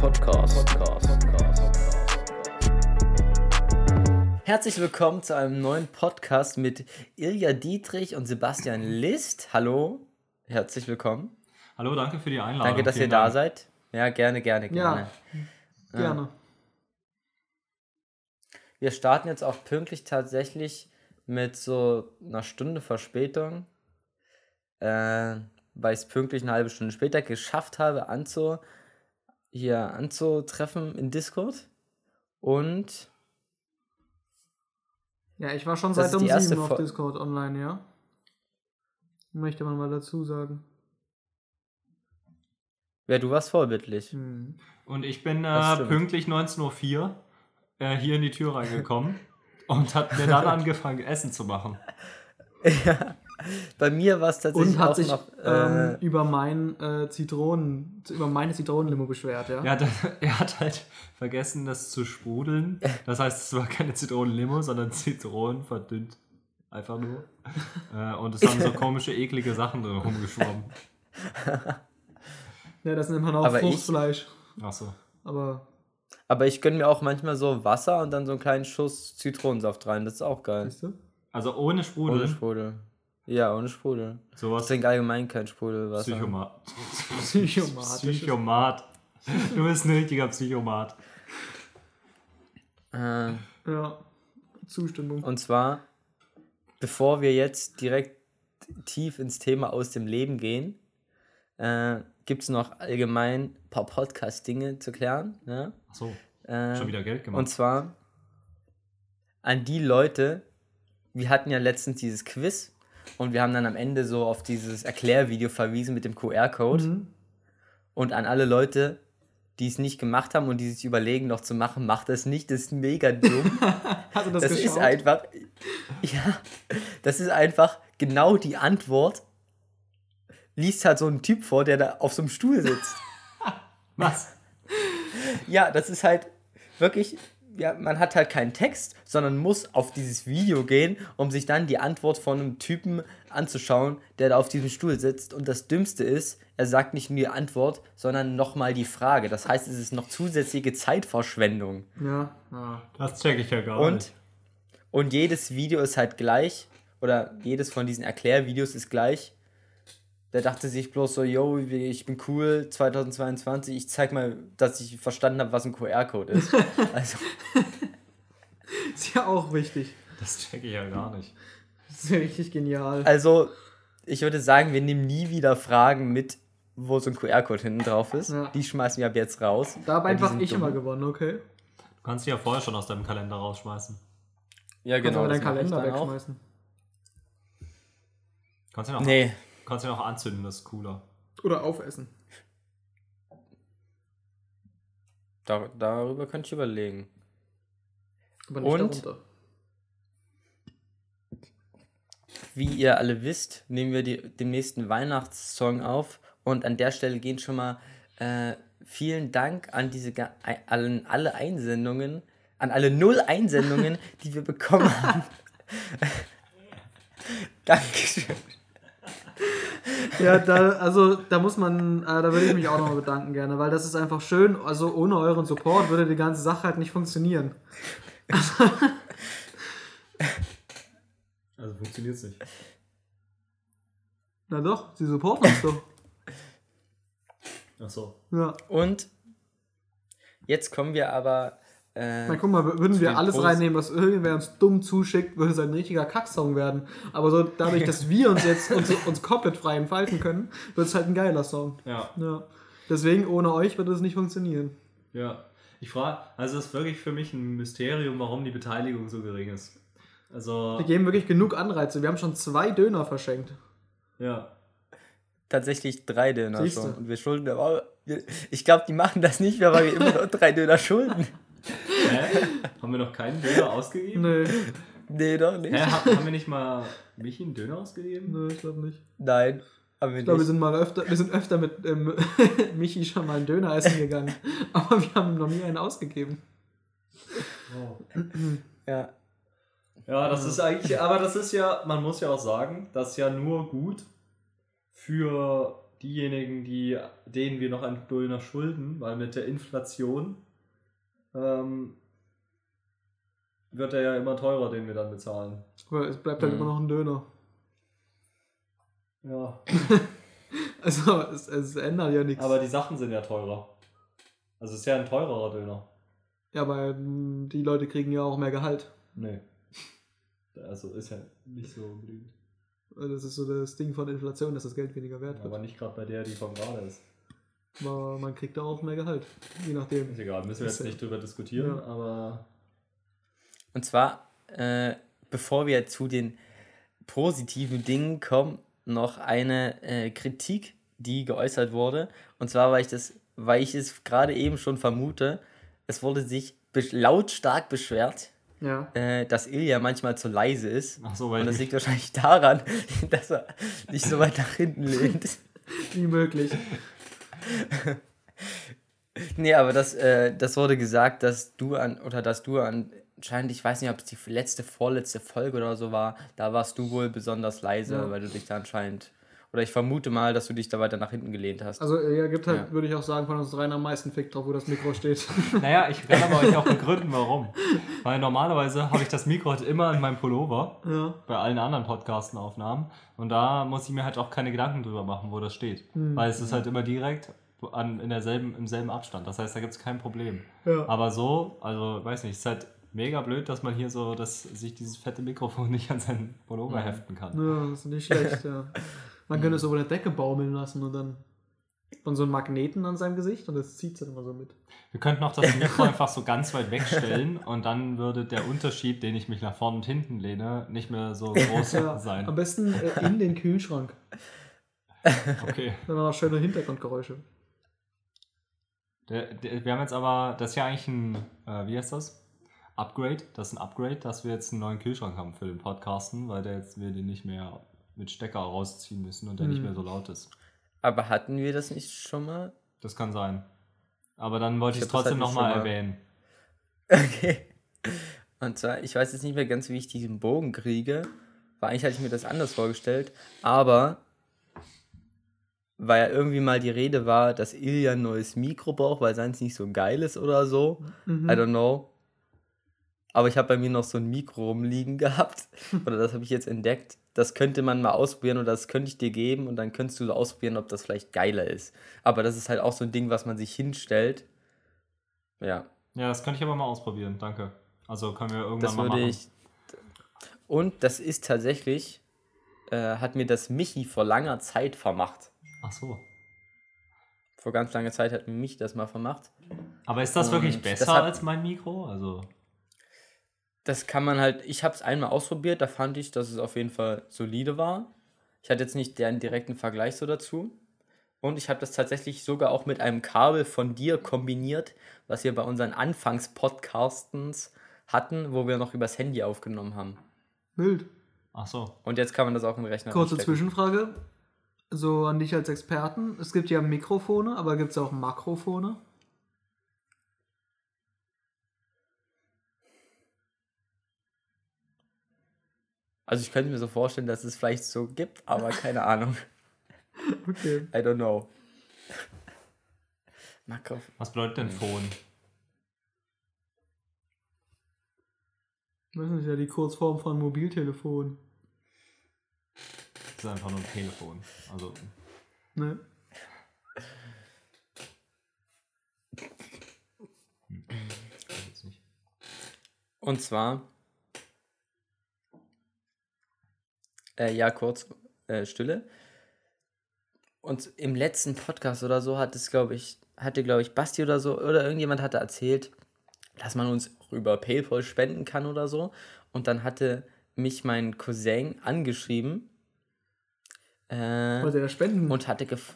Podcast. Podcast. Herzlich willkommen zu einem neuen Podcast mit Ilja Dietrich und Sebastian List. Hallo, herzlich willkommen. Hallo, danke für die Einladung. Danke, dass Vielen ihr da Dank. seid. Ja, gerne, gerne, gerne. Ja, gerne. Wir starten jetzt auch pünktlich tatsächlich mit so einer Stunde Verspätung, äh, weil ich es pünktlich eine halbe Stunde später geschafft habe, anzu, hier anzutreffen in Discord. Und Ja, ich war schon seit um die erste sieben auf Fol- Discord online, ja. Möchte man mal dazu sagen. ja, du warst vorbildlich. Hm. Und ich bin äh, pünktlich 19.04 Uhr äh, hier in die Tür reingekommen und hat mir dann angefangen, Essen zu machen. ja, bei mir war es tatsächlich Und hat auch sich noch. ähm, Äh, über mein äh, Zitronen, über meine Zitronenlimo beschwert, ja. Er hat, er hat halt vergessen, das zu sprudeln. Das heißt, es war keine Zitronenlimo, sondern Zitronen verdünnt. Einfach nur. Äh, und es haben so komische, eklige Sachen drin rumgeschwommen. Ja, das nennt man auch Aber ich- Fruchtfleisch. Achso. Aber aber ich gönne mir auch manchmal so Wasser und dann so einen kleinen Schuss Zitronensaft rein. Das ist auch geil. weißt du? Also ohne Sprudel. Ohne Sprudel. Ja, ohne Sprudel. Ich Sowas trinke allgemein kein Sprudelwasser. Psychomat. Psychomatisch. Psychomat. Du bist ein richtiger Psychomat. Äh, Ja. Zustimmung. und zwar, bevor wir jetzt direkt tief ins Thema aus dem Leben gehen, äh, gibt es noch allgemein ein paar Podcast-Dinge zu klären. Ne? Achso, Äh, schon wieder Geld gemacht. Und zwar an die Leute, wir hatten ja letztens dieses Quiz und wir haben dann am Ende so auf dieses Erklärvideo verwiesen mit dem QR-Code. Mhm. Und an alle Leute, die es nicht gemacht haben und die sich überlegen, noch zu machen, macht das nicht, das ist mega dumm. Hast du das, Das, geschaut? ist einfach, ja, das ist einfach genau die Antwort. Liest halt so ein Typ vor, der da auf so einem Stuhl sitzt. Was? Ja, das ist halt wirklich, ja, man hat halt keinen Text, sondern muss auf dieses Video gehen, um sich dann die Antwort von einem Typen anzuschauen, der da auf diesem Stuhl sitzt. Und das Dümmste ist, er sagt nicht nur die Antwort, sondern nochmal die Frage. Das heißt, es ist noch zusätzliche Zeitverschwendung. Ja. ja. Das check ich ja gar Und, nicht. und jedes Video ist halt gleich, oder jedes von diesen Erklärvideos ist gleich. Der dachte sich bloß so, yo, ich bin cool, 2022, ich zeig mal, dass ich verstanden habe, was ein QR-Code ist. Also, Ist ja auch wichtig. Das check ich ja gar nicht. Das ist ja richtig genial. also, ich würde sagen, wir nehmen nie wieder Fragen mit, wo so ein QR-Code hinten drauf ist. Ja. Die schmeißen wir ab jetzt raus. Da habe einfach ich dumm. immer gewonnen, okay? Du kannst die ja vorher schon aus deinem Kalender rausschmeißen. Ja, Kannst genau. aber das deinen Kalender wegschmeißen. Kannst du ja noch, Nee, kannst du ja noch anzünden, das ist cooler. Oder aufessen. da, darüber könnte ich überlegen. Aber nicht Und? darunter. Wie ihr alle wisst, nehmen wir die, den nächsten Weihnachtssong auf und an der Stelle gehen schon mal äh, vielen Dank an diese allen, alle Einsendungen, an alle null Einsendungen, die wir bekommen haben. Dankeschön. Ja, da, also da muss man, äh, da würde ich mich auch nochmal bedanken gerne, weil das ist einfach schön. Also ohne euren Support würde die ganze Sache halt nicht funktionieren. Also funktioniert's nicht. Na doch, sie supporten uns doch. Achso. Ja. Und jetzt kommen wir aber. Äh, Na guck mal, würden wir alles Post- reinnehmen, was irgendwer uns dumm zuschickt, würde es ein richtiger Kacksong werden. Aber so dadurch, dass wir uns jetzt uns, uns komplett frei entfalten können, wird es halt ein geiler Song. Ja. Ja. Deswegen, ohne euch würde es nicht funktionieren. Ja. Ich frage, also es ist wirklich für mich ein Mysterium, warum die Beteiligung so gering ist. Also, Wir geben wirklich genug Anreize. Wir haben schon zwei Döner verschenkt. ja. tatsächlich drei Döner Siehste. schon. Und wir schulden aber. Ich glaube, die machen das nicht mehr, weil wir immer noch drei Döner schulden. Haben wir noch keinen Döner ausgegeben? Nö, Nee, doch nicht. Hä, ha- haben wir nicht mal Michi einen Döner ausgegeben? nö, ich glaube nicht. Nein, haben wir Ich glaube, wir sind mal öfter, wir sind öfter mit ähm, Michi schon mal einen Döner essen gegangen. Aber wir haben noch nie einen ausgegeben. Ja. Ja, das ist eigentlich, aber das ist ja, man muss ja auch sagen, das ist ja nur gut für diejenigen, die, denen wir noch einen Döner schulden, weil mit der Inflation ähm, wird er ja immer teurer, den wir dann bezahlen. Aber es bleibt halt Mhm. immer noch ein Döner. Ja. Also es, es ändert ja nichts. Aber die Sachen sind ja teurer. Also es ist ja ein teurerer Döner. ja, aber mm, die Leute kriegen ja auch mehr Gehalt. Nee. Also ist ja nicht so unbedingt. Das ist so das Ding von Inflation, dass das Geld weniger wert wird. Aber nicht gerade bei der, die vom gerade ist. Aber man kriegt da auch mehr Gehalt. Je nachdem. Ist egal, müssen wir jetzt ja- nicht drüber diskutieren, Ja. aber Und zwar, äh, bevor wir zu den positiven Dingen kommen, noch eine äh, Kritik, die geäußert wurde. Und zwar, weil ich das, weil ich es gerade eben schon vermute, es wurde sich besch- lautstark beschwert, Ja. äh, dass Ilja manchmal zu leise ist. ach so, weil Und das liegt wahrscheinlich daran, dass er sich so weit nach hinten lehnt. Wie möglich. Nee, aber das, äh, das wurde gesagt, dass du an, oder dass du anscheinend, ich weiß nicht, ob es die letzte, vorletzte Folge oder so war, da warst du wohl besonders leise, Ja. weil du dich da anscheinend, oder ich vermute mal, dass du dich da weiter nach hinten gelehnt hast. Also er gibt halt, Ja. würde ich auch sagen, von uns dreien am meisten Fick drauf, wo das Mikro steht. naja, ich kann aber euch auch begründen, warum. Weil normalerweise habe ich das Mikro halt immer in meinem Pullover, ja. bei allen anderen Podcastenaufnahmen. Und da muss ich mir halt auch keine Gedanken drüber machen, wo das steht. Hm. Weil es ist halt immer direkt an, in derselben, im selben Abstand. Das heißt, da gibt es kein Problem. Ja. Aber so, also weiß nicht, es ist halt mega blöd, dass man hier so, dass sich dieses fette Mikrofon nicht an seinen Pullover heften kann. Ja, das ist nicht schlecht, ja. Man könnte es über eine Decke baumeln lassen und dann von so einem Magneten an seinem Gesicht und das zieht es dann immer so mit. Wir könnten auch das Mikro einfach so ganz weit wegstellen und dann würde der Unterschied, den ich mich nach vorne und hinten lehne, nicht mehr so groß Ja, am sein. besten äh, in den Kühlschrank. Okay. Dann haben wir noch schöne Hintergrundgeräusche. Der, der, wir haben jetzt aber, das ist ja eigentlich ein, äh, wie heißt das? Upgrade. Das ist ein Upgrade, dass wir jetzt einen neuen Kühlschrank haben für den Podcasten, weil der jetzt wir den nicht mehr mit Stecker rausziehen müssen und der nicht Mhm. mehr so laut ist. Aber hatten wir das nicht schon mal? Das kann sein. Aber dann wollte ich es trotzdem halt nicht nochmal erwähnen. Okay. Und zwar, ich weiß jetzt nicht mehr ganz, wie ich diesen Bogen kriege. Weil eigentlich hatte ich mir das anders vorgestellt. Aber weil ja irgendwie mal die Rede war, dass Ilja ein neues Mikro braucht, weil seins nicht so geil ist oder so. Mhm. I don't know. Aber ich habe bei mir noch so ein Mikro rumliegen gehabt. Oder das habe ich jetzt entdeckt. Das könnte man mal ausprobieren oder das könnte ich dir geben und dann könntest du so ausprobieren, ob das vielleicht geiler ist. Aber das ist halt auch so ein Ding, was man sich hinstellt. Ja, Ja, das könnte ich aber mal ausprobieren, danke. Also können wir irgendwann das mal würde machen. ich. Und das ist tatsächlich, äh, hat mir das Michi vor langer Zeit vermacht. Ach so. Vor ganz langer Zeit hat mir Michi das mal vermacht. Aber ist das Und wirklich das besser hat- als mein Mikro? Also, Das kann man halt, ich habe es einmal ausprobiert, da fand ich, dass es auf jeden Fall solide war. Ich hatte jetzt nicht deren direkten Vergleich so dazu. Und ich habe das tatsächlich sogar auch mit einem Kabel von dir kombiniert, was wir bei unseren Anfangspodcastens hatten, wo wir noch übers Handy aufgenommen haben. Wild. ach so. Und jetzt kann man das auch im Rechner Kurze reinstecken. Zwischenfrage. So an dich als Experten. Es gibt ja Mikrofone, aber gibt es auch Makrofone? Also ich könnte mir so vorstellen, dass es vielleicht so gibt, aber keine Ahnung. Okay. I don't know. Makro. Was bedeutet denn Phone? Das ist ja die Kurzform von Mobiltelefon. Das ist einfach nur ein Telefon. Also, Ne? nicht. Und zwar, äh, ja, kurz, äh, Stille. Und im letzten Podcast oder so hat es, glaube ich, hatte, glaube ich, Basti oder so, oder irgendjemand hatte erzählt, dass man uns über PayPal spenden kann oder so. Und dann hatte mich mein Cousin angeschrieben. Äh, Wollte er spenden? und hatte gef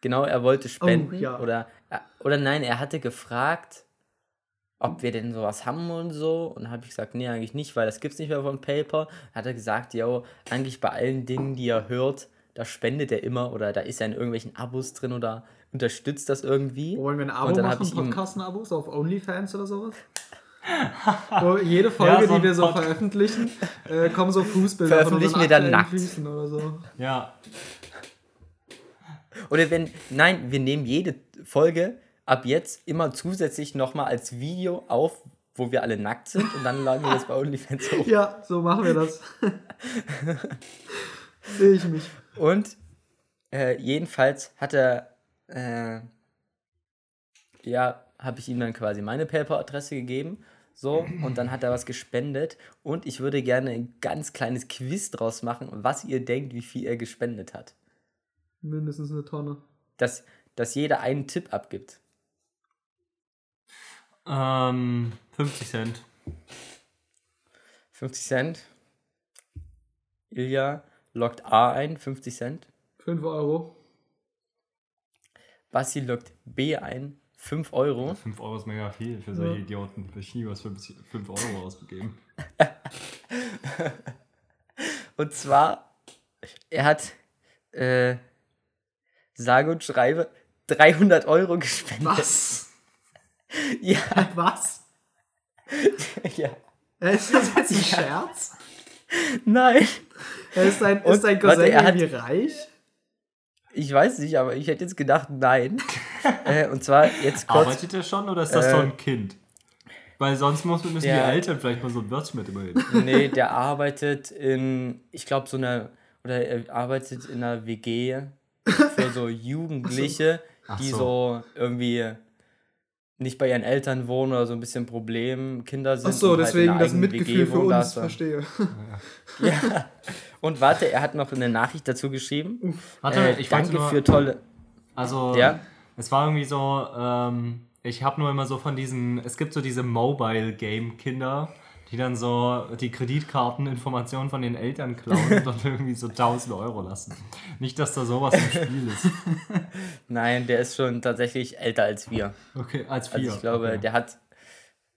genau, er wollte spenden ja. oder äh, oder nein, er hatte gefragt, ob wir denn sowas haben und so und habe ich gesagt, nee, eigentlich nicht, weil das gibt's nicht mehr von PayPal. Hat er gesagt, ja, eigentlich bei allen Dingen, die er hört, da spendet er immer oder da ist er in irgendwelchen Abos drin oder unterstützt das irgendwie. Wollen wir ein Abo Und dann machen, Podcasten-Abos auf OnlyFans oder sowas? Wo jede Folge, Ja, so die wir so Pod- veröffentlichen, äh, kommen so Fußbilder Veröffentlichen von wir dann unseren nackt. oder so. Ja. Oder wenn, nein, wir nehmen jede Folge ab jetzt immer zusätzlich nochmal als Video auf, wo wir alle nackt sind und dann laden wir das bei OnlyFans hoch. Ja, so machen wir das. Sehe ich mich. Und äh, jedenfalls hat er, äh, ja, habe ich ihm dann quasi meine PayPal-Adresse gegeben. So, und dann hat er was gespendet. Und ich würde gerne ein ganz kleines Quiz draus machen, was ihr denkt, wie viel er gespendet hat. Mindestens eine Tonne. Dass, dass jeder einen Tipp abgibt. Ähm, 50 Cent. 50 Cent. Ilja lockt A ein, 50 Cent. 5 Euro. Basti lockt B ein, 5 Euro. 5 Euro ist mega viel für solche Ja. Idioten. Ich nie was 5 Euro ausgegeben. Und zwar, er hat, äh, sage und schreibe, 300 Euro gespendet. Was? Ja, Was? ja. Äh, Ist das jetzt ein Scherz? Nein. Äh, Ist dein, Und, ist warte, Cousin er hat- irgendwie reich? Ich weiß nicht, aber ich hätte jetzt gedacht, nein. äh, und zwar jetzt kurz. Arbeitet er schon oder ist das Äh, so ein Kind? Weil sonst muss, müssen Ja. die Eltern vielleicht mal so ein Wörtchen mit überreden. Nee, der arbeitet in, ich glaube, so einer, oder er arbeitet in einer WG für so Jugendliche, Ach die so. so irgendwie nicht bei ihren Eltern wohnen oder so ein bisschen Problemkinder sind. Ach so, halt deswegen das Mitgefühl WG für uns, er- verstehe. Ja. Und warte, er hat noch eine Nachricht dazu geschrieben. Warte, Äh, ich danke nur, für tolle. Also, Ja? es war irgendwie so, ähm, ich habe nur immer so von diesen, es gibt so diese Mobile-Game-Kinder, die dann so die Kreditkarteninformationen von den Eltern klauen und dann irgendwie so 1000 Euro lassen. Nicht, dass da sowas im Spiel ist. Nein, der ist schon tatsächlich älter als wir. Okay, als vier. Also ich glaube, okay. der hat.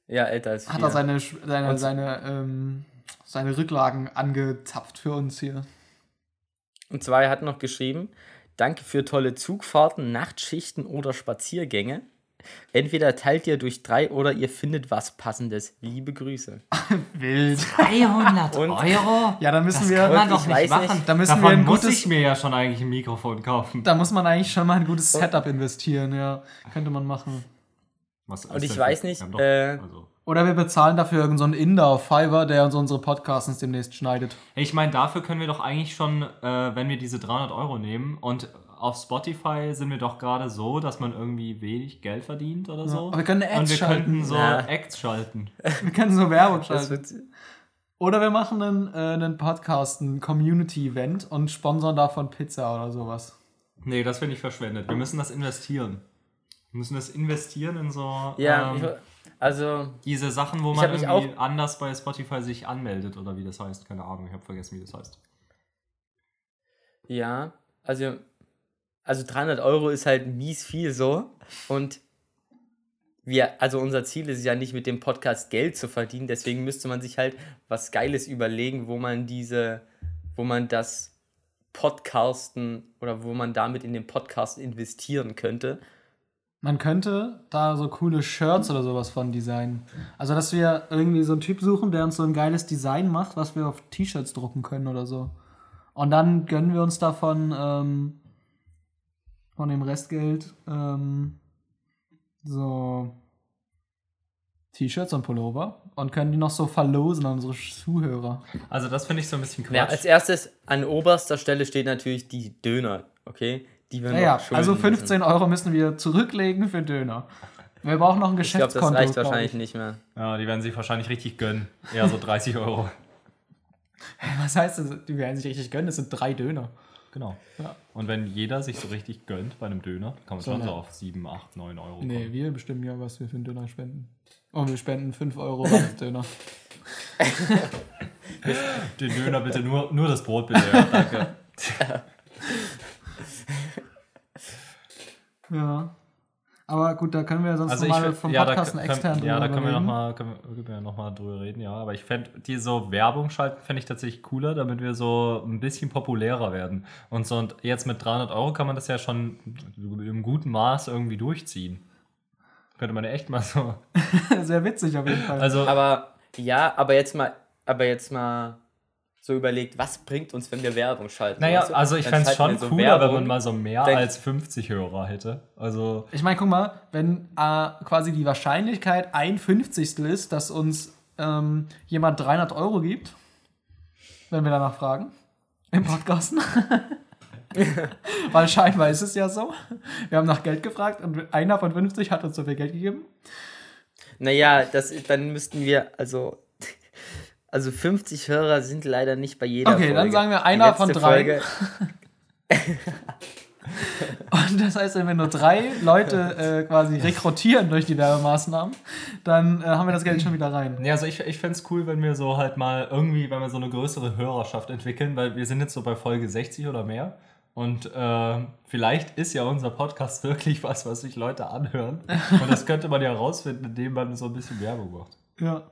Ja, älter als wir. Hat er seine, seine, Und- seine, ähm, seine Rücklagen angezapft für uns hier. Und zwar, er hat noch geschrieben: Danke für tolle Zugfahrten, Nachtschichten oder Spaziergänge. Entweder teilt ihr durch drei oder ihr findet was Passendes. Liebe Grüße. Wild. 300 Und- Euro? Ja, da müssen das wir. kann man doch ich nicht machen. nicht, da müssen Davon wir ein muss gutes- ich mir ja schon eigentlich ein Mikrofon kaufen. Da muss man eigentlich schon mal ein gutes Setup investieren, ja. Könnte man machen. Was Und ich weiß nicht, doch- äh, also. Oder wir bezahlen dafür irgendeinen so Inder auf Fiverr, der uns unsere Podcasts demnächst schneidet. Ich meine, dafür können wir doch eigentlich schon, äh, wenn wir diese 300 Euro nehmen und auf Spotify sind wir doch gerade so, dass man irgendwie wenig Geld verdient oder so. aber wir können Ads Und wir schalten. könnten so Ja. Acts schalten. Wir können so Werbung schalten. Oder wir machen einen, äh, einen Podcast, ein Community-Event und sponsern davon Pizza oder sowas. Nee, das finde ich verschwendet. Wir müssen das investieren. Wir müssen das investieren in so ja, ähm, ich, also, diese Sachen, wo man irgendwie anders bei Spotify sich anmeldet oder wie das heißt. Keine Ahnung, ich habe vergessen, wie das heißt. ja, also, also 300 Euro ist halt mies viel so. Und wir, also unser Ziel ist ja nicht mit dem Podcast Geld zu verdienen, deswegen müsste man sich halt was Geiles überlegen, wo man diese, wo man das Podcasten oder wo man damit in den Podcast investieren könnte. Man könnte da so coole Shirts oder sowas von designen. Also, dass wir irgendwie so einen Typ suchen, der uns so ein geiles Design macht, was wir auf T-Shirts drucken können oder so. Und dann gönnen wir uns davon ähm, von dem Restgeld ähm, so T-Shirts und Pullover und können die noch so verlosen an unsere Zuhörer. Also das finde ich so ein bisschen Quatsch. Ja, als erstes an oberster Stelle steht natürlich die Döner, okay? Die wir Naja, noch also müssen. 15 Euro müssen wir zurücklegen für Döner. Wir brauchen noch ein Ich glaube, Geschäftskonto. das reicht glaub wahrscheinlich ich. nicht mehr. ja, die werden sich wahrscheinlich richtig gönnen. Eher so 30 Euro. Was heißt das? Die werden sich richtig gönnen, das sind drei Döner. Genau. Ja. Und wenn jeder sich so richtig gönnt bei einem Döner, kann man So, schon so auf 7, 8, 9 Euro Nee, kommen. wir bestimmen ja, was wir für einen Döner spenden. Und wir spenden 5 Euro als Döner. Den Döner bitte nur, nur das Brot bitte. Ja, danke. Ja. Aber gut, da können wir sonst Also noch ich mal find- vom ja, da, Podcast einen können, externen ja, da drüber können wir reden. nochmal können wir, können wir noch mal drüber reden, ja. Aber ich fände, die so Werbung schalten, fände ich tatsächlich cooler, damit wir so ein bisschen populärer werden. Und so und jetzt mit 300 Euro kann man das ja schon im guten Maß irgendwie durchziehen. Könnte man ja echt mal so. Sehr witzig auf jeden Fall. Also, Aber ja, aber jetzt mal, aber jetzt mal so überlegt, was bringt uns, wenn wir Werbung schalten. Naja, weißt du? also ich fände es schon so cooler, wenn Werbung. man mal so mehr als 50 Hörer hätte. Also, Ich meine, guck mal, wenn äh, quasi die Wahrscheinlichkeit ein Fünfzigstel ist, dass uns ähm, jemand 300 Euro gibt, wenn wir danach fragen, im Podcasten. Weil scheinbar ist es ja so. Wir haben nach Geld gefragt und einer von 50 hat uns so viel Geld gegeben. Naja, das, dann müssten wir, also, also 50 Hörer sind leider nicht bei jeder Okay, Folge. dann sagen wir einer von drei. Und das heißt, wenn wir nur drei Leute äh, quasi rekrutieren durch die Werbemaßnahmen, dann äh, haben wir das Geld schon wieder rein. ja, also ich, ich fände es cool, wenn wir so halt mal irgendwie, wenn wir so eine größere Hörerschaft entwickeln, weil wir sind jetzt so bei Folge 60 oder mehr. Und äh, vielleicht ist ja unser Podcast wirklich was, was sich Leute anhören. Und das könnte man ja rausfinden, indem man so ein bisschen Werbung macht. Ja.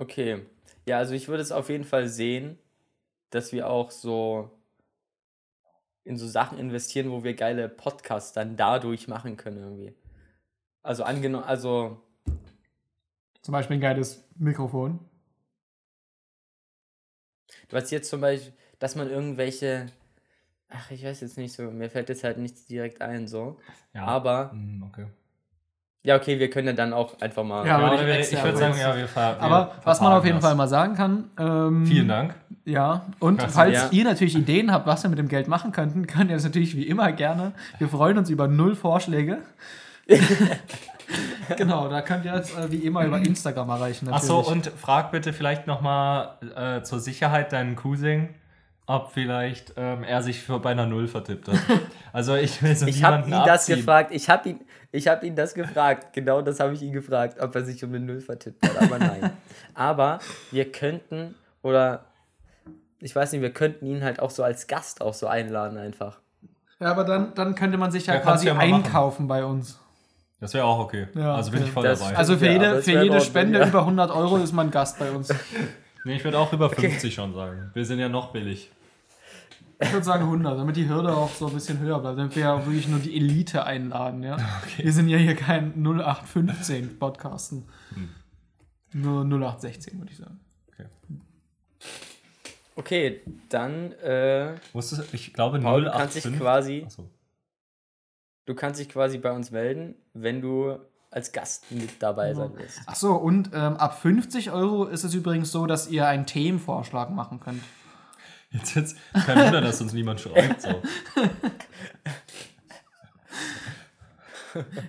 Okay. Ja, also ich würde es auf jeden Fall sehen, dass wir auch so in so Sachen investieren, wo wir geile Podcasts dann dadurch machen können irgendwie. Also angenommen, also Zum Beispiel ein geiles Mikrofon. was jetzt zum Beispiel, dass man irgendwelche, ach, ich weiß jetzt nicht so, mir fällt jetzt halt nichts direkt ein so. Ja. Aber, Hm, okay. Ja, okay, wir können ja dann auch einfach mal. Ja, ich wir, ich würde sagen, ja, wir wir Aber was man auf jeden das. Fall mal sagen kann, ähm, Vielen Dank. Ja, und Krass. falls Ja. ihr natürlich Ideen habt, was wir mit dem Geld machen könnten, könnt ihr das natürlich wie immer gerne. Wir freuen uns über null Vorschläge. genau, da könnt ihr uns äh, wie immer über Instagram erreichen. Achso, und frag bitte vielleicht nochmal äh, zur Sicherheit deinen Cousin, ob vielleicht ähm, er sich für bei einer Null vertippt hat. Also ich will so Ich habe ihn niemanden das abziehen. gefragt. Ich habe ihn, ich habe ihn das gefragt. Genau das habe ich ihn gefragt, ob er sich um eine Null vertippt hat. Aber nein. Aber wir könnten oder ich weiß nicht, wir könnten ihn halt auch so als Gast auch so einladen einfach. Ja, aber dann, dann könnte man sich ja, Ja, quasi ja mal machen. einkaufen bei uns. Das wäre auch okay. Ja, also bin okay. ich voll Das- dabei. Also für jede, für jede Ordnung, Spende ja. über 100 Euro ist man Gast bei uns. nee, ich würde auch über 50 schon sagen. Wir sind ja noch billig. Ich würde sagen 100, damit die Hürde auch so ein bisschen höher bleibt. Damit wir ja wirklich nur die Elite einladen, ja. Wir sind ja hier kein 0815 Podcasten. Nur 0816, würde ich sagen. Okay. Okay, dann äh, Wusstest du, ich glaube Paul, du kannst 085. dich quasi, Achso. du kannst dich quasi bei uns melden, wenn du als Gast mit dabei sein willst. Ach so, und ähm, ab 50 Euro ist es übrigens so, dass ihr einen Themenvorschlag machen könnt. Jetzt, jetzt kein Wunder, dass uns niemand schreibt. So.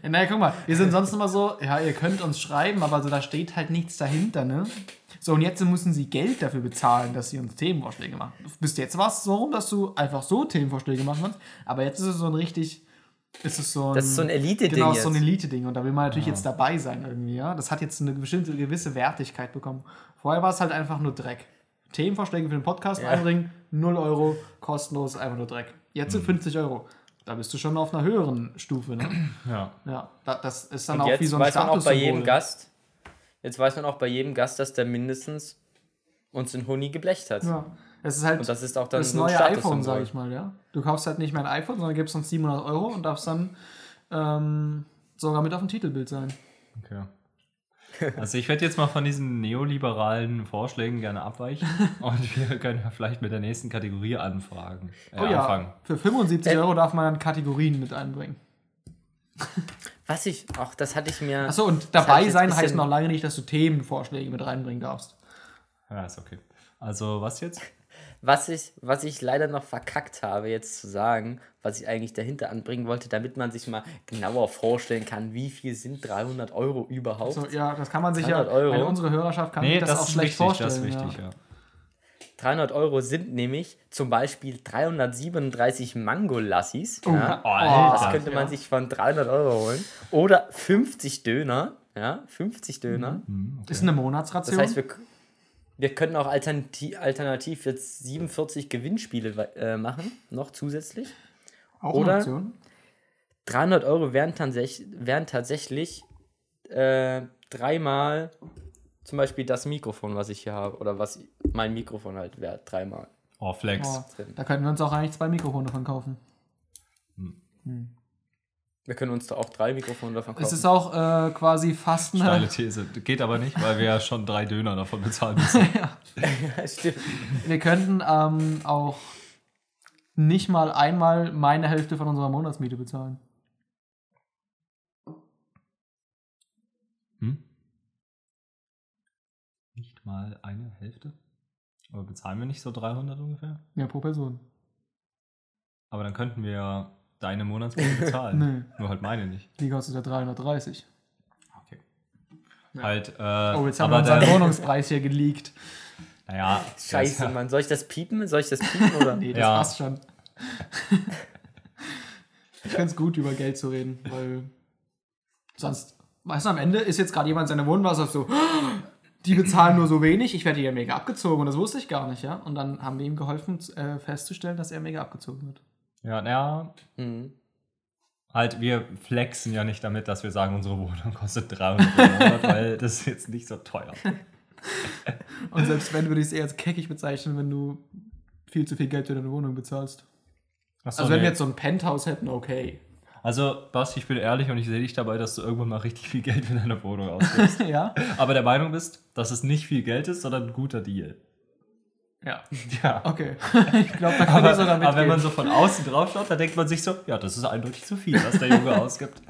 Ja, naja, guck mal, wir sind sonst immer so, ja, ihr könnt uns schreiben, aber so, da steht halt nichts dahinter, ne? So, und jetzt müssen sie Geld dafür bezahlen, dass sie uns Themenvorschläge machen. Bis jetzt war es so, dass du einfach so Themenvorschläge machen kannst, aber jetzt ist es so ein richtig, ist es so ein... Das ist so ein Elite-Ding Genau, jetzt. so ein Elite-Ding und da will man natürlich jetzt dabei sein irgendwie, ja? Das hat jetzt eine bestimmte, gewisse Wertigkeit bekommen. Vorher war es halt einfach nur Dreck. Themenvorschläge für den Podcast Ja. einbringen, 0 Euro, kostenlos, einfach nur Dreck. Jetzt Mhm. sind 50 Euro. Da bist du schon auf einer höheren Stufe, ne? Ja. Ja, da, das ist dann Und auch wie so ein weiß man auch bei jedem. Gast, jetzt weiß man auch bei jedem Gast, dass der mindestens uns in Huni geblecht hat. Ja. Es ist halt Und das ist auch dann das so ein neue iPhone, sag ich mal, ja. Du kaufst halt nicht mehr ein iPhone, sondern gibst uns 700 Euro und darfst dann ähm, sogar mit auf dem Titelbild sein. Okay. Also ich werde jetzt mal von diesen neoliberalen Vorschlägen gerne abweichen und wir können ja vielleicht mit der nächsten Kategorie anfragen. Äh, Oh ja, anfangen. für 75 Äh, Euro darf man dann Kategorien mit einbringen. Was ich, ach, das hatte ich mir. Achso, und dabei sein ein heißt noch lange nicht, dass du Themenvorschläge mit reinbringen darfst. Ja, ist okay. Also was jetzt? Was ich, was ich leider noch verkackt habe, jetzt zu sagen, was ich eigentlich dahinter anbringen wollte, damit man sich mal genauer vorstellen kann, wie viel sind 300 Euro überhaupt. So, ja, das kann man sich ja, 300 Euro. weil unsere Hörerschaft kann Nee, sich das, das, auch ist schlecht wichtig, vorstellen. das ist wichtig, ja. ja. 300 Euro sind nämlich zum Beispiel 337 Mangolassis. Oh, ja. Oh, Alter. Das könnte man ja. sich von 300 Euro holen. Oder 50 Döner. Ja, 50 Döner. Hm, okay. Ist eine Das Monatsration. heißt, wir, wir können auch alternativ, alternativ jetzt 47 Gewinnspiele äh, machen, noch zusätzlich. Auch oder- eine Option. 300 Euro wären, tatsächlich- wären tatsächlich äh, dreimal zum Beispiel das Mikrofon, was ich hier habe. Oder was mein Mikrofon halt wert, dreimal. Oh, Flex. Oh, da könnten wir uns auch eigentlich zwei Mikrofone von kaufen. Hm. Hm. Wir können uns da auch drei Mikrofone davon kaufen. Es ist auch äh, quasi fast Steile eine. These. Geht aber nicht, weil wir ja schon drei Döner davon bezahlen müssen. ja, stimmt. Wir könnten ähm, auch nicht mal einmal meine Hälfte von unserer Monatsmiete bezahlen. Hm? Nicht mal eine Hälfte? Aber bezahlen wir nicht so 300 ungefähr? Ja, pro Person. Aber dann könnten wir ja deine Monatsmiete bezahlen. Nee. Nur halt meine nicht. Die kostet ja 330. Okay. Ja. Halt, äh, Oh, jetzt haben wir unseren Wohnungspreis hier geleakt. Naja, Scheiße, Mann. Soll ich das piepen? Soll ich das piepen oder? Nee, das Ja. passt schon. ich finde es gut, über Geld zu reden, weil sonst, weißt du, am Ende ist jetzt gerade jemand in seiner Wohnung sagt so, die bezahlen nur so wenig, ich werde hier mega abgezogen und das wusste ich gar nicht, ja. Und dann haben wir ihm geholfen, äh, festzustellen, dass er mega abgezogen wird. Ja, naja, Mhm. halt, wir flexen ja nicht damit, dass wir sagen, unsere Wohnung kostet 300 Euro weil das ist jetzt nicht so teuer. Und selbst wenn, würde ich es eher als keckig bezeichnen, wenn du viel zu viel Geld für deine Wohnung bezahlst. Achso, Also wenn nee. wir jetzt so ein Penthouse hätten, okay. also, Basti, ich bin ehrlich und ich sehe dich dabei, dass du irgendwann mal richtig viel Geld für deine Wohnung ausgibst. ja? aber der Meinung bist, dass es nicht viel Geld ist, sondern ein guter Deal. Ja. Ja. Okay. ich glaube, da kann Aber, ich sogar aber wenn man mitgehen. so von außen drauf schaut, dann denkt man sich so, ja, das ist eindeutig zu viel, was der Junge ausgibt.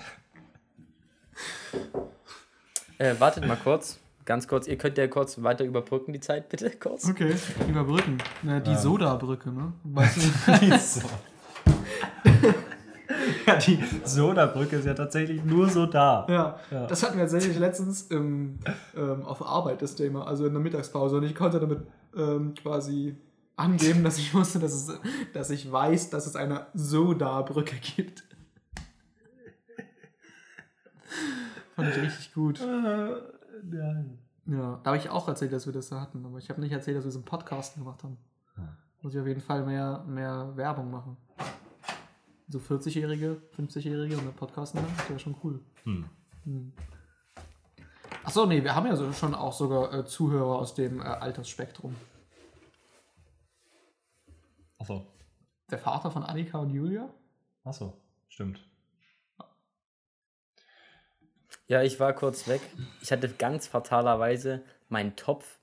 Äh, wartet mal kurz. Ganz kurz. Ihr könnt ja kurz weiter überbrücken, die Zeit, bitte. Kurz. Okay, überbrücken. Ne, die Ähm. Soda-Brücke, ne? Weißt du? Die so. ja, die Soda-Brücke ist ja tatsächlich nur so da. Ja, Ja. das hatten wir tatsächlich letztens im, ähm, auf Arbeit das Thema, also in der Mittagspause. Und ich konnte damit ähm, quasi angeben, dass ich wusste, dass, es, dass ich weiß, dass es eine Soda-Brücke gibt. Fand ich richtig gut. Ja, da habe ich auch erzählt, dass wir das hatten, aber ich habe nicht erzählt, dass wir es im Podcast gemacht haben. Muss ich auf jeden Fall mehr, mehr Werbung machen. So 40-Jährige, 50-Jährige und eine Podcast machen, das wäre schon cool. Hm. Achso, nee, wir haben ja so schon auch sogar äh, Zuhörer aus dem äh, Altersspektrum. Achso. Der Vater von Annika und Julia? Achso, stimmt. Ja, ich war kurz weg. Ich hatte ganz fatalerweise meinen Topf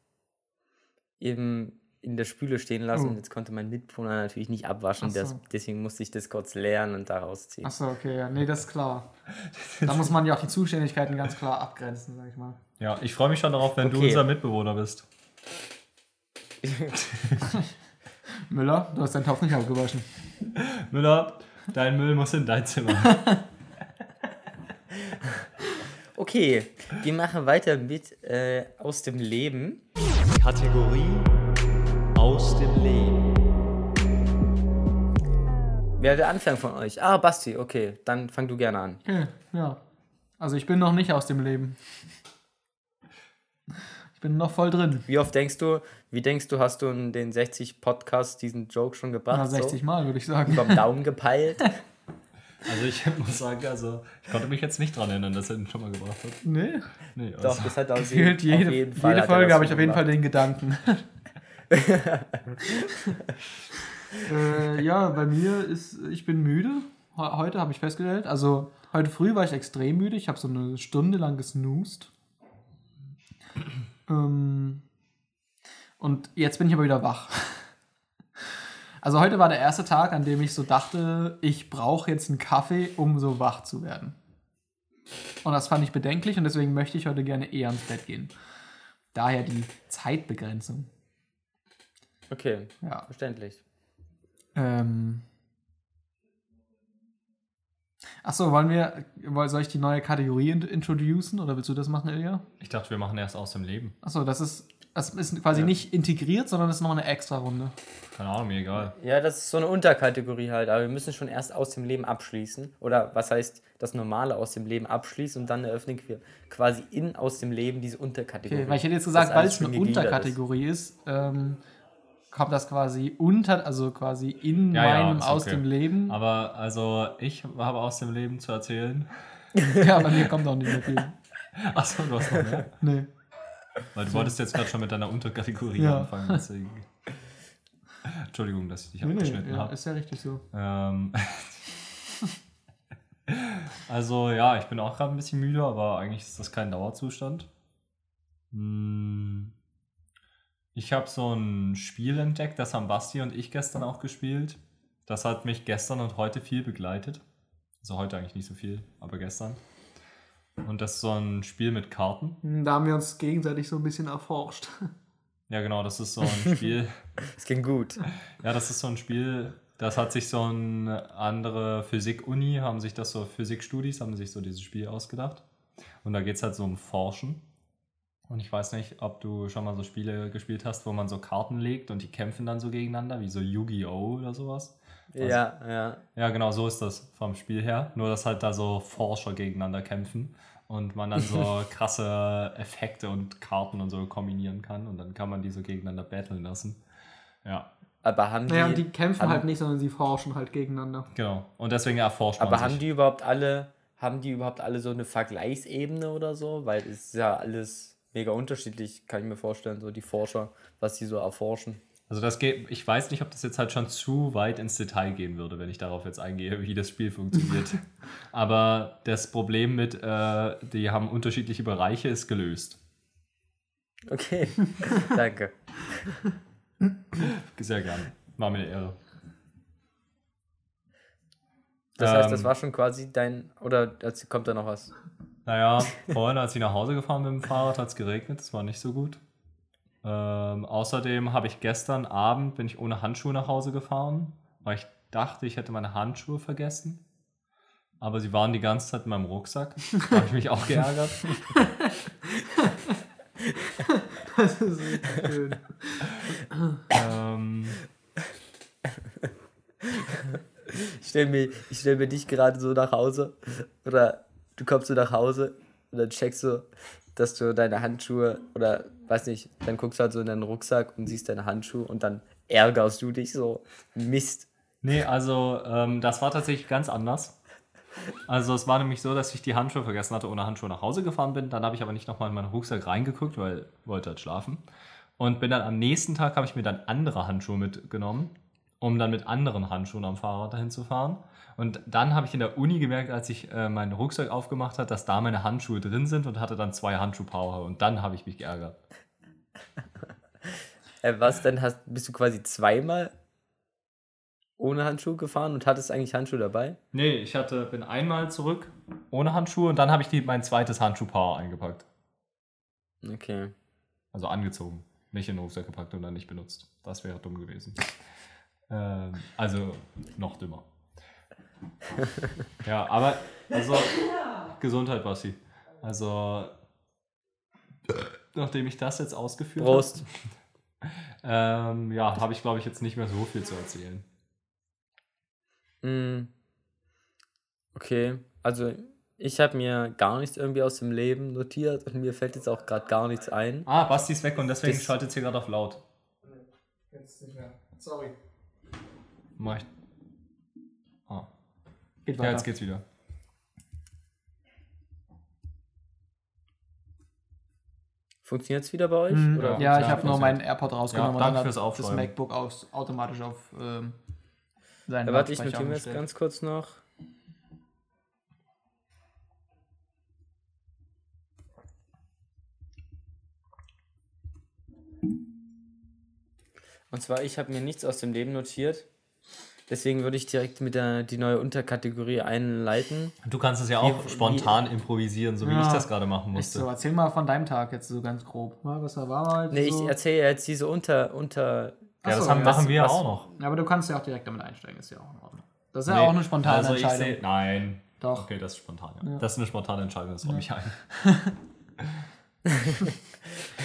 im, in der Spüle stehen lassen Oh. und jetzt konnte mein Mitbewohner natürlich nicht abwaschen. So. Das, deswegen musste ich das kurz leeren und da rausziehen. Achso, okay, ja, nee, das ist klar. Da muss man ja auch die Zuständigkeiten ganz klar abgrenzen, sag ich mal. Ja, ich freue mich schon darauf, wenn du Okay. unser Mitbewohner bist. Müller, du hast deinen Topf nicht abgewaschen. Müller, dein Müll muss in dein Zimmer. Okay, wir machen weiter mit äh, aus dem Leben. Kategorie aus dem Leben. Wer will anfangen von euch? Ah, Basti, okay, dann fang du gerne an. Okay, ja. Also ich bin noch nicht aus dem Leben. Ich bin noch voll drin. Wie oft denkst du, wie denkst du, hast du in den 60 Podcasts diesen Joke schon gebracht? Na, 60 Mal, würde ich sagen. So? Beim Daumen gepeilt? Also ich muss sagen, also ich konnte mich jetzt nicht dran erinnern, dass er ihn schon mal gebracht hat. Nee. Nee, Doch, also, das hat auf Gefühlt jeden, jede, auf jeden Fall. jede Folge habe ich auf jeden Fall den Gedanken. äh, ja, bei mir ist, ich bin müde. He- Heute habe ich festgestellt. Also heute früh war ich extrem müde. Ich habe so eine Stunde lang gesnoost. ähm, und jetzt bin ich aber wieder wach. Also heute war der erste Tag, an dem ich so dachte, ich brauche jetzt einen Kaffee, um so wach zu werden. Und das fand ich bedenklich und deswegen möchte ich heute gerne eher ins Bett gehen. Daher die Zeitbegrenzung. Okay, Ja. verständlich. Ähm. Achso, wollen wir, soll ich die neue Kategorie int- introducen oder willst du das machen, Ilja? ich dachte, wir machen erst aus dem Leben. Achso, das ist, das ist quasi Ja. nicht integriert, sondern das ist nochmal eine extra Runde. Keine Ahnung, mir egal. Ja, das ist so eine Unterkategorie halt, aber wir müssen schon erst aus dem Leben abschließen. Oder was heißt das Normale aus dem Leben abschließen und dann eröffnen wir quasi in aus dem Leben diese Unterkategorie. Okay, weil ich hätte jetzt gesagt, weil es eine Unterkategorie ist, ähm, kommt das quasi unter, also quasi in Ja, ja, meinem ist aus okay. dem Leben. Aber also ich habe aus dem Leben zu erzählen. Ja, bei mir kommt auch nicht mehr viel. Achso, du hast noch mehr. Nee. Weil du wolltest jetzt gerade schon mit deiner Unterkategorie Ja. anfangen, deswegen. Entschuldigung, dass ich dich Nee, nee, abgeschnitten ja, habe. ist ja richtig so. Ähm, Also ja, ich bin auch gerade ein bisschen müde, aber eigentlich ist das kein Dauerzustand. Hm. Ich habe so ein Spiel entdeckt, das haben Basti und ich gestern auch gespielt. Das hat mich gestern und heute viel begleitet. Also heute eigentlich nicht so viel, aber gestern. Und das ist so ein Spiel mit Karten. Da haben wir uns gegenseitig so ein bisschen erforscht. Ja, genau, das ist so ein Spiel. Das ging gut. Ja, das ist so ein Spiel, das hat sich so eine andere Physik-Uni, haben sich das so Physikstudis, haben sich so dieses Spiel ausgedacht. Und da geht es halt so um Forschen. Und ich weiß nicht, ob du schon mal so Spiele gespielt hast, wo man so Karten legt und die kämpfen dann so gegeneinander, wie so Yu-Gi-Oh! oder sowas. Ja, ja. Ja, genau, so ist das vom Spiel her. Nur, dass halt da so Forscher gegeneinander kämpfen und man dann so krasse Effekte und Karten und so kombinieren kann und dann kann man die so gegeneinander battlen lassen. Ja, Aber haben die, Naja, und die kämpfen haben, halt nicht, sondern sie forschen halt gegeneinander. genau. Und deswegen erforscht man Aber sich. haben die überhaupt alle, haben die überhaupt alle so eine Vergleichsebene oder so? Weil es ist ja alles mega unterschiedlich, kann ich mir vorstellen, so die Forscher, was die so erforschen. Also das geht, ich weiß nicht, ob das jetzt halt schon zu weit ins Detail gehen würde, wenn ich darauf jetzt eingehe, wie das Spiel funktioniert. Aber das Problem mit, äh, die haben unterschiedliche Bereiche, ist gelöst. Okay, danke. Sehr gerne. War mir eine Ehre. Das heißt, das Ähm, war schon quasi dein, oder kommt da noch was? Naja, vorhin, als ich nach Hause gefahren bin mit dem Fahrrad, hat es geregnet, das war nicht so gut. Ähm, außerdem habe ich gestern Abend, bin ich ohne Handschuhe nach Hause gefahren, weil ich dachte, ich hätte meine Handschuhe vergessen. Aber sie waren die ganze Zeit in meinem Rucksack. Da habe ich mich auch geärgert. Das ist richtig schön. ähm, Ich stelle mir, ich stell mir dich gerade so nach Hause, oder du kommst so nach Hause und dann checkst du, dass du deine Handschuhe, oder weiß nicht, dann guckst du halt so in deinen Rucksack und siehst deine Handschuhe und dann ärgerst du dich so. Mist. nee, also ähm, das war tatsächlich ganz anders. Also es war nämlich so, dass ich die Handschuhe vergessen hatte, ohne Handschuhe nach Hause gefahren bin. Dann habe ich aber nicht nochmal in meinen Rucksack reingeguckt, weil ich wollte halt schlafen. Und bin dann am nächsten Tag, habe ich mir dann andere Handschuhe mitgenommen, um dann mit anderen Handschuhen am Fahrrad dahin zu fahren. Und dann habe ich in der Uni gemerkt, als ich äh, meinen Rucksack aufgemacht habe, dass da meine Handschuhe drin sind und hatte dann zwei Handschuhpaare. Und dann habe ich mich geärgert. Äh, was, dann hast, bist du quasi zweimal ohne Handschuhe gefahren und hattest eigentlich Handschuhe dabei? Nee, ich hatte, bin einmal zurück ohne Handschuhe und dann habe ich die, mein zweites Handschuhpaar eingepackt. Okay. Also angezogen. Nicht in den Rucksack gepackt und dann nicht benutzt. Das wäre dumm gewesen. Ähm, also noch dümmer. ja, aber also Gesundheit, Basti. Also nachdem ich das jetzt ausgeführt habe, Prost. ähm, ja, habe ich glaube ich jetzt nicht mehr so viel zu erzählen. Mm. Okay, also ich habe mir gar nichts irgendwie aus dem Leben notiert und mir fällt jetzt auch gerade gar nichts ein. Ah, Basti ist weg und deswegen Das- schaltet sie gerade auf laut. Jetzt nicht mehr. Sorry. Mach ich. Ah. Geht Ja, weiter. jetzt geht's wieder. Funktioniert es wieder bei euch? Mhm. Oder? Ja, Ja, ich habe nur meinen AirPod rausgenommen Ja, und dann fürs hat das. MacBook aus, automatisch auf ähm, seinen Ja, warte, ich notiere mir jetzt ganz kurz noch. Und zwar, ich habe mir nichts aus dem Leben notiert. Deswegen würde ich direkt mit der die neue Unterkategorie einleiten. Du kannst es ja auch Wie- spontan improvisieren, so wie Ja. ich das gerade machen musste. so, erzähl mal von deinem Tag jetzt so ganz grob. Ja, was da war halt Nee, so. ich erzähle jetzt diese Unter, Unter, Ja, Ach das so, haben, ja. machen wir ja Was- auch noch. Ja, aber du kannst ja auch direkt damit einsteigen, ist ja auch in Ordnung. Das ist ja Nee, auch eine spontane also ich Entscheidung. seh- Nein. Doch. Okay, das ist spontan. Ja. Ja. Das ist eine spontane Entscheidung, das räume ich ein.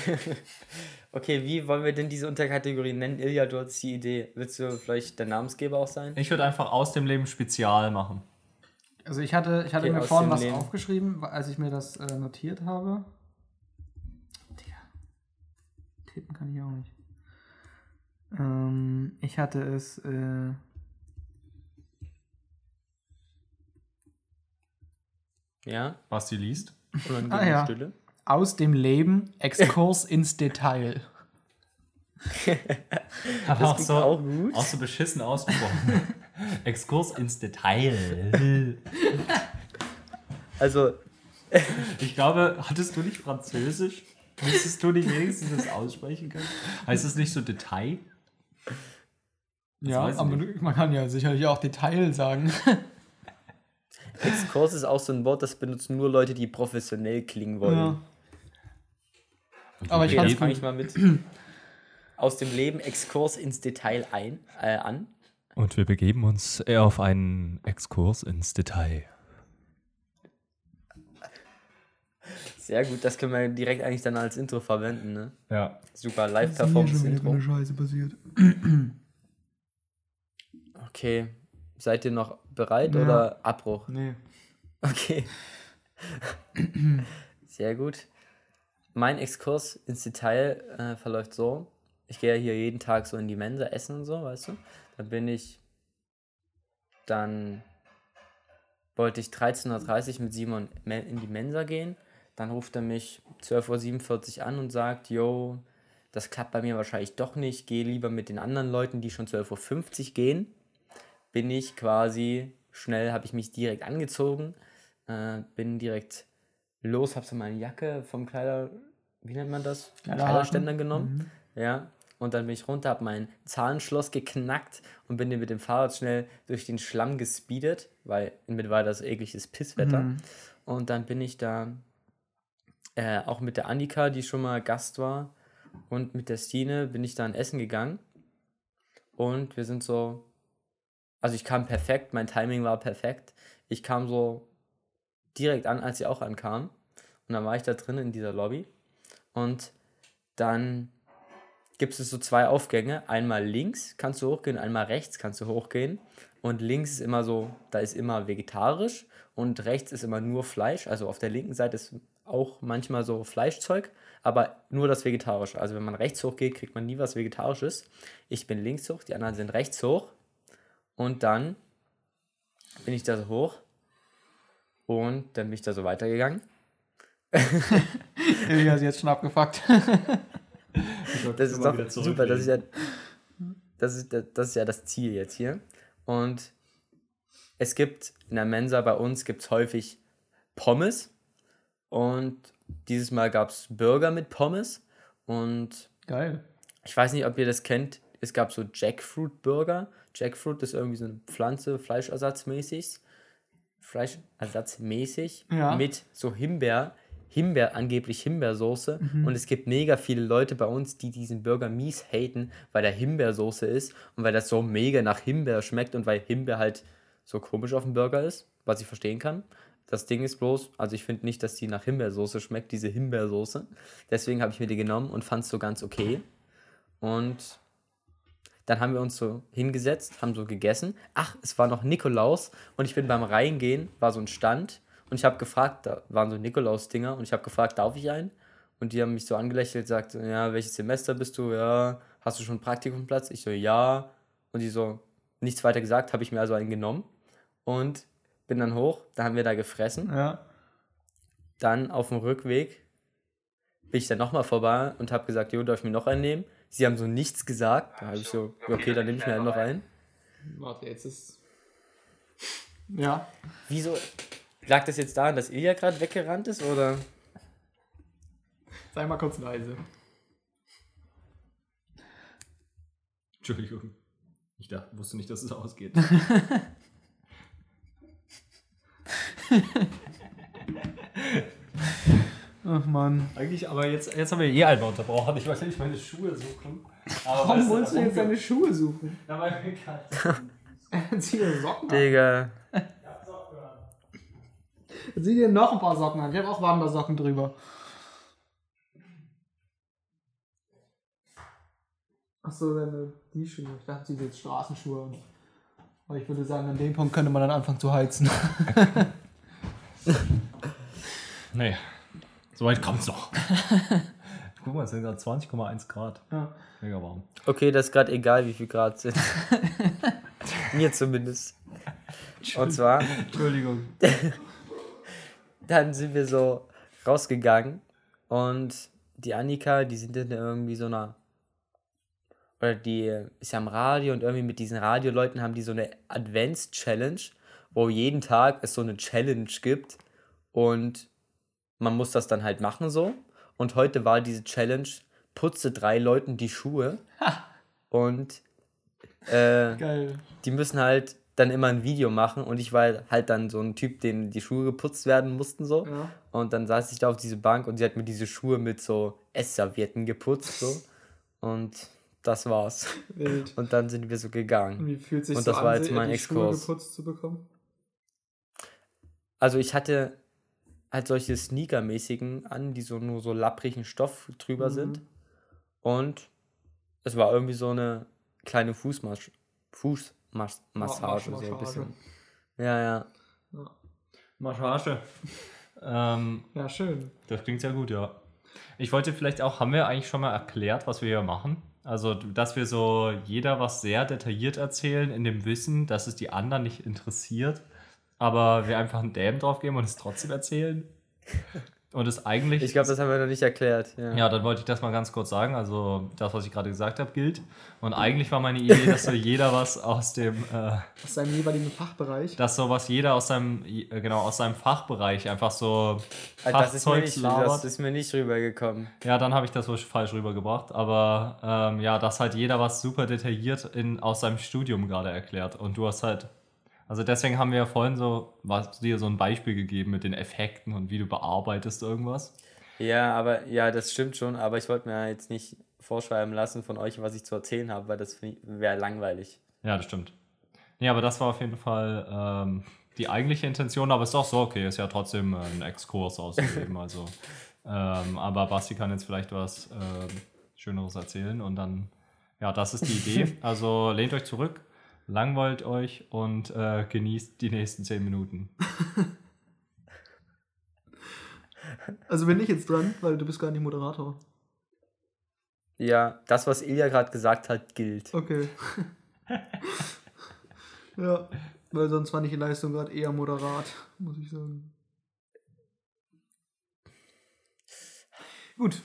Okay, wie wollen wir denn diese Unterkategorie nennen? Ilja, du hast die Idee. Willst du vielleicht der Namensgeber auch sein? Ich würde einfach aus dem Leben Spezial machen. Also ich hatte, ich hatte Okay, mir vorhin was Leben. aufgeschrieben, als ich mir das äh, notiert habe. Digga. Tippen kann ich auch nicht. Ähm, ich hatte es, äh, Ja? Was die liest. Unangenehme Ah, ja. Stille. Aus dem Leben, Exkurs ins Detail. Aber auch klingt so, auch gut. auch so beschissen ausgesprochen. Exkurs ins Detail. Also, Ich glaube, hattest du nicht Französisch? Müsstest du nicht wenigstens das aussprechen können? Heißt es nicht so Detail? Ja, weiß ich aber du- man kann ja sicherlich auch Detail sagen. Exkurs ist auch so ein Wort, das benutzen nur Leute, die professionell klingen wollen. ja. Aber ich Okay, dann fange ich mal mit aus dem Leben Exkurs ins Detail ein, äh, an. Und wir begeben uns eher auf einen Exkurs ins Detail. Sehr gut, das können wir direkt eigentlich dann als Intro verwenden, ne? Ja. Super, Live-Performance-Intro. Scheiße passiert. Okay, seid ihr noch bereit Ja. oder Abbruch? Nee. Okay. Sehr gut. Mein Exkurs ins Detail äh, verläuft so. Ich gehe ja hier jeden Tag so in die Mensa essen und so, weißt du? Dann bin ich. Dann wollte ich 13.30 Uhr mit Simon in die Mensa gehen. Dann ruft er mich 12.47 Uhr an und sagt: Yo, das klappt bei mir wahrscheinlich doch nicht. Geh lieber mit den anderen Leuten, die schon 12.50 Uhr gehen. Bin ich quasi schnell, habe ich mich direkt angezogen, äh, bin direkt los, habe so meine Jacke vom Kleider, wie nennt man das? Kleiderständer genommen. Ja. Und dann bin ich runter, habe mein Zahlenschloss geknackt und bin dann mit dem Fahrrad schnell durch den Schlamm gespeedet, weil mit war das ekliges Pisswetter. Und dann bin ich da äh, auch mit der Annika, die schon mal Gast war, und mit der Stine bin ich dann essen gegangen. Und wir sind so, also ich kam perfekt, mein Timing war perfekt. Ich kam so direkt an, als sie auch ankam. Und dann war ich da drin in dieser Lobby. Und dann gibt es so zwei Aufgänge. Einmal links kannst du hochgehen, einmal rechts kannst du hochgehen. Und links ist immer so, da ist immer vegetarisch und rechts ist immer nur Fleisch. Also auf der linken Seite ist auch manchmal so Fleischzeug, aber nur das Vegetarische. Also wenn man rechts hoch geht, kriegt man nie was Vegetarisches. Ich bin links hoch, die anderen sind rechts hoch. Und dann bin ich da so hoch und dann bin ich da so weitergegangen. Elias ist jetzt schon abgefuckt. Das ist doch super, das ist ja das ist, das ist ja das Ziel jetzt hier. Und es gibt in der Mensa bei uns gibt es häufig Pommes und dieses Mal gab es Burger mit Pommes und Geil. ich weiß nicht, ob ihr das kennt. Es gab so Jackfruit Burger. Jackfruit ist irgendwie so eine Pflanze, Fleischersatzmäßig. Fleischersatzmäßig. Ja. Mit so Himbeer. Himbeer, angeblich Himbeersoße. Und es gibt mega viele Leute bei uns, die diesen Burger mies haten, weil der Himbeersoße ist und weil das so mega nach Himbeer schmeckt und weil Himbeer halt so komisch auf dem Burger ist, was ich verstehen kann. Das Ding ist bloß, also ich finde nicht, dass die nach Himbeersoße schmeckt, diese Himbeersoße. Deswegen habe ich mir die genommen und fand es so ganz okay. Und dann haben wir uns so hingesetzt, haben so gegessen. Ach, es war noch Nikolaus und ich bin beim Reingehen, war so ein Stand und ich habe gefragt, da waren so Nikolaus-Dinger und ich habe gefragt, darf ich einen? Und die haben mich so angelächelt, sagt, ja, welches Semester bist du? Ja, hast du schon einen Praktikumplatz? Ich so, ja. Und die so, nichts weiter gesagt, habe ich mir also einen genommen und bin dann hoch, da haben wir da gefressen. Ja. Dann auf dem Rückweg bin ich dann nochmal vorbei und habe gesagt, jo, darf ich mir noch einen nehmen? Sie haben so nichts gesagt. Da habe ich so, okay, dann nehme ich mir halt noch einen. Warte, jetzt ist. Ja. Wieso? Lag das jetzt daran, dass Ilja gerade weggerannt ist oder? Sei mal kurz leise. Entschuldigung. Ich dachte, wusste nicht, dass es ausgeht. Ach man. Eigentlich, aber jetzt, jetzt haben wir eh einmal unterbrochen. Ich wollte nicht meine Schuhe suchen. Aber Warum wolltest du jetzt deine Schuhe suchen? Ja, weil mir kalt. Zieh dir Socken an. Digga. Zieh dir noch ein paar Socken an. Ich habe auch Wandersocken drüber. Achso, deine die Schuhe. Ich dachte, sie jetzt Straßenschuhe an. Aber ich würde sagen, an dem Punkt könnte man dann anfangen zu heizen. Nee. Soweit kommt's noch. Guck mal, es sind gerade 20,1 Grad. Ja. Mega warm. Okay, das ist gerade egal, wie viel Grad sind. Mir zumindest. Und zwar, Entschuldigung. dann sind wir so rausgegangen und die Annika, die sind dann irgendwie so einer. Oder die ist ja am Radio und irgendwie mit diesen Radioleuten haben die so eine Advents-Challenge, wo jeden Tag es so eine Challenge gibt. Und man muss das dann halt machen so. Und heute war diese Challenge, putze drei Leuten die Schuhe. Und äh, die müssen halt dann immer ein Video machen. Und ich war halt dann so ein Typ, dem die Schuhe geputzt werden mussten so. Ja. Und dann saß ich da auf diese Bank und sie hat mir diese Schuhe mit so Essservietten geputzt so. Und das war's. Wild. Und dann sind wir so gegangen. Wie fühlt sich Und so das war an, jetzt die mein Schuhe Exkurs. geputzt zu bekommen? Also ich hatte halt solche Sneaker-mäßigen an, die so nur so lapprigen Stoff drüber Mhm. sind. Und es war irgendwie so eine kleine Fußmasch Fußmassage, Masch- so ein bisschen. Ja, ja. Ja. Massage. Ähm, ja, schön. das klingt sehr gut, ja. Ich wollte vielleicht auch, haben wir eigentlich schon mal erklärt, was wir hier machen? Also, dass wir so jeder was sehr detailliert erzählen, in dem Wissen, dass es die anderen nicht interessiert, aber wir einfach einen Dämm drauf geben und es trotzdem erzählen. Und es eigentlich. Ich glaube, das haben wir noch nicht erklärt. Ja. Ja, dann wollte ich das mal ganz kurz sagen. Also das, was ich gerade gesagt habe, gilt. Und eigentlich war meine Idee, dass so jeder was aus dem, äh, Aus seinem jeweiligen Fachbereich. dass so was jeder aus seinem, äh, genau, aus seinem Fachbereich einfach so Also das, ist mir nicht, das ist mir nicht rübergekommen. Ja, dann habe ich das wohl falsch rübergebracht. Aber ähm, ja, dass halt jeder was super detailliert in, aus seinem Studium gerade erklärt. Und du hast halt, also deswegen haben wir ja vorhin so, was dir so ein Beispiel gegeben mit den Effekten und wie du bearbeitest irgendwas. Ja, aber ja, das stimmt schon, aber ich wollte mir jetzt nicht vorschreiben lassen von euch, was ich zu erzählen habe, weil das wäre langweilig. Ja, das stimmt. Nee, aber das war auf jeden Fall ähm, die eigentliche Intention, aber ist doch so okay, ist ja trotzdem äh, ein Exkurs auszugeben. also, ähm, aber Basti kann jetzt vielleicht was ähm, Schöneres erzählen und dann, ja, das ist die Idee. Also lehnt euch zurück, langweilt euch und äh, genießt die nächsten zehn Minuten. Also bin ich jetzt dran, weil du bist gar nicht Moderator. Ja, das, was Ilja gerade gesagt hat, gilt. Okay. ja, weil sonst fand ich die Leistung gerade eher moderat, muss ich sagen. Gut.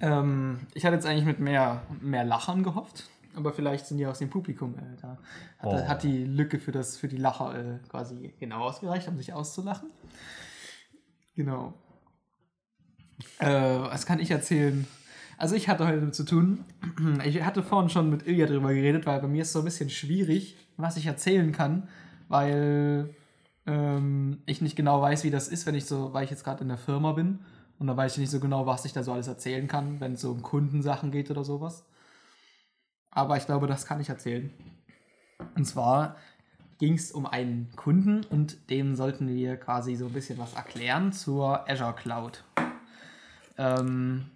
Ähm, ich hatte jetzt eigentlich mit mehr, mehr Lachern gehofft, aber vielleicht sind die aus dem Publikum äh, da. Hat, Oh. hat die Lücke für, das, für die Lacher äh, quasi genau ausgereicht, um sich auszulachen. Genau. Äh, was kann ich erzählen? Also ich hatte heute damit zu tun. Ich hatte vorhin schon mit Ilja drüber geredet, weil bei mir ist so ein bisschen schwierig, was ich erzählen kann, weil ähm, ich nicht genau weiß, wie das ist, wenn ich so, weil ich jetzt gerade in der Firma bin und da weiß ich nicht so genau, was ich da so alles erzählen kann, wenn es so um Kundensachen geht oder sowas. Aber ich glaube, das kann ich erzählen. Und zwar ging es um einen Kunden und dem sollten wir quasi so ein bisschen was erklären zur Azure Cloud. Ähm,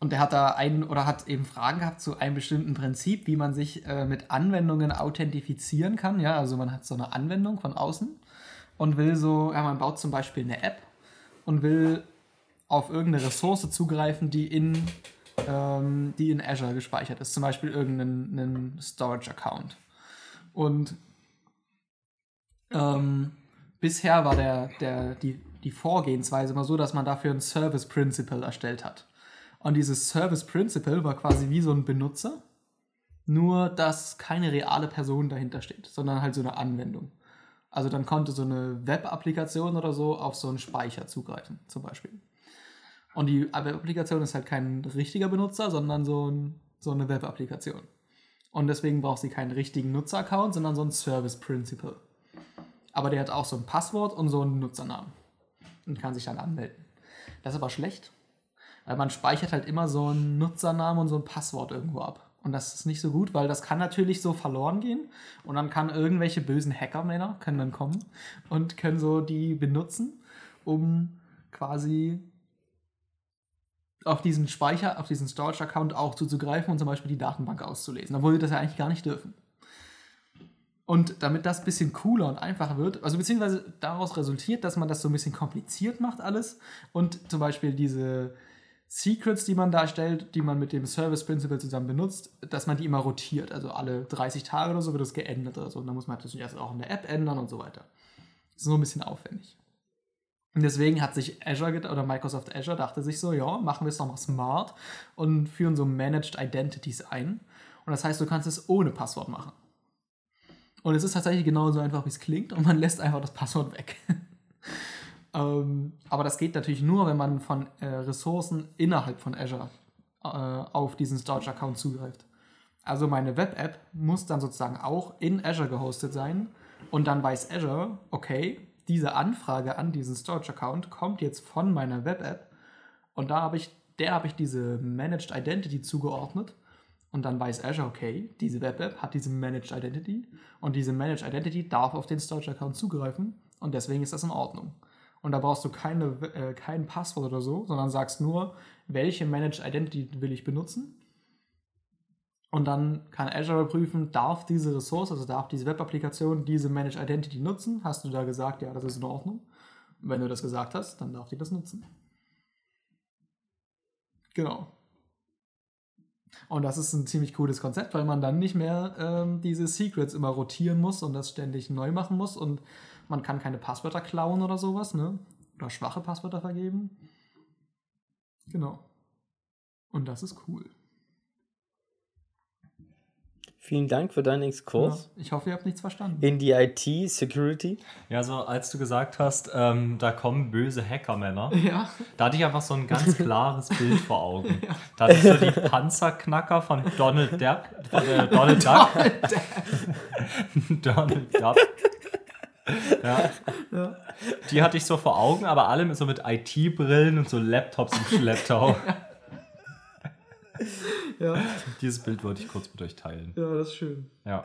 und der hat da einen oder hat eben Fragen gehabt zu einem bestimmten Prinzip, wie man sich äh, mit Anwendungen authentifizieren kann. Ja, also man hat so eine Anwendung von außen und will so, ja, man baut zum Beispiel eine App und will auf irgendeine Ressource zugreifen, die in, ähm, die in Azure gespeichert ist. Zum Beispiel irgendeinen Storage-Account. Und ähm, bisher war der, der, die, die Vorgehensweise immer so, dass man dafür ein Service Principle erstellt hat. Und dieses Service Principle war quasi wie so ein Benutzer, nur dass keine reale Person dahinter steht, sondern halt so eine Anwendung. Also dann konnte so eine Web-Applikation oder so auf so einen Speicher zugreifen, zum Beispiel. Und die Web-Applikation ist halt kein richtiger Benutzer, sondern so, ein, so eine Web-Applikation. Und deswegen braucht sie keinen richtigen Nutzer-Account, sondern so ein Service Principle. Aber der hat auch so ein Passwort und so einen Nutzernamen. Und kann sich dann anmelden. Das ist aber schlecht, weil man speichert halt immer so einen Nutzernamen und so ein Passwort irgendwo ab. Und das ist nicht so gut, weil das kann natürlich so verloren gehen. Und dann kann irgendwelche bösen Hackermänner können dann kommen und können so die benutzen, um quasi auf diesen Speicher, auf diesen Storage-Account auch zuzugreifen und zum Beispiel die Datenbank auszulesen, obwohl sie das ja eigentlich gar nicht dürfen. Und damit das ein bisschen cooler und einfacher wird, also beziehungsweise daraus resultiert, dass man das so ein bisschen kompliziert macht alles und zum Beispiel diese Secrets, die man darstellt, die man mit dem Service Principle zusammen benutzt, dass man die immer rotiert. Also alle 30 Tage oder so wird das geändert oder so. Und dann muss man natürlich erst auch in der App ändern und so weiter. Das ist so ein bisschen aufwendig. Und deswegen hat sich Azure oder Microsoft Azure dachte sich so, ja, machen wir es nochmal smart und führen so Managed Identities ein. Und das heißt, du kannst es ohne Passwort machen. Und es ist tatsächlich genauso einfach, wie es klingt und man lässt einfach das Passwort weg. ähm, aber das geht natürlich nur, wenn man von äh, Ressourcen innerhalb von Azure äh, auf diesen Storage-Account zugreift. Also meine Web-App muss dann sozusagen auch in Azure gehostet sein und dann weiß Azure, okay, diese Anfrage an diesen Storage-Account kommt jetzt von meiner Web-App und da habe ich, der habe ich diese Managed Identity zugeordnet und dann weiß Azure, okay, diese Web-App hat diese Managed Identity und diese Managed Identity darf auf den Storage-Account zugreifen und deswegen ist das in Ordnung. Und da brauchst du keine, äh, kein Passwort oder so, sondern sagst nur, welche Managed Identity will ich benutzen. Und dann kann Azure prüfen, darf diese Ressource, also darf diese Web-Applikation diese Managed Identity nutzen? Hast du da gesagt, ja, das ist in Ordnung? Wenn du das gesagt hast, dann darf die das nutzen. Genau. Und das ist ein ziemlich cooles Konzept, weil man dann nicht mehr ähm, diese Secrets immer rotieren muss und das ständig neu machen muss und man kann keine Passwörter klauen oder sowas, ne? Oder schwache Passwörter vergeben. Genau. Und das ist cool. Vielen Dank für deinen Exkurs Ja, ich hoffe, ihr habt nichts verstanden. in die IT-Security. Ja, so als du gesagt hast, ähm, da kommen böse Hackermänner, Ja, da hatte ich einfach so ein ganz klares Bild vor Augen. Da hatte ich so die Panzerknacker von Donald Duck, von, äh, Donald Duck. Donald Duck. Ja. ja. Die hatte ich so vor Augen, aber alle mit so mit IT-Brillen und so Laptops im Schlepptau. ja, Dieses Bild wollte ich kurz mit euch teilen. ja, das ist schön. Ja.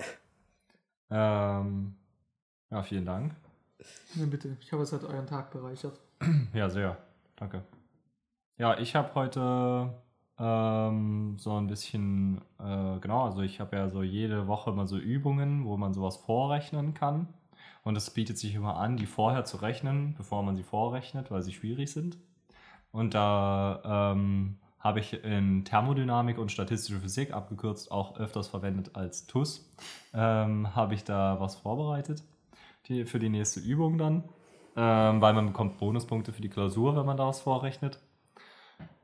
Ähm, ja, vielen Dank. Ja, bitte. Ich hoffe, es hat euren Tag bereichert. Ja, sehr. Danke. Ja, ich habe heute ähm, so ein bisschen, äh, genau, also ich habe ja so jede Woche immer so Übungen, wo man sowas vorrechnen kann. Und es bietet sich immer an, die vorher zu rechnen, bevor man sie vorrechnet, weil sie schwierig sind. Und da ähm, habe ich in Thermodynamik und statistische Physik, abgekürzt auch öfters verwendet als TUS, ähm, habe ich da was vorbereitet die, für die nächste Übung dann, ähm, weil man bekommt Bonuspunkte für die Klausur, wenn man da was vorrechnet.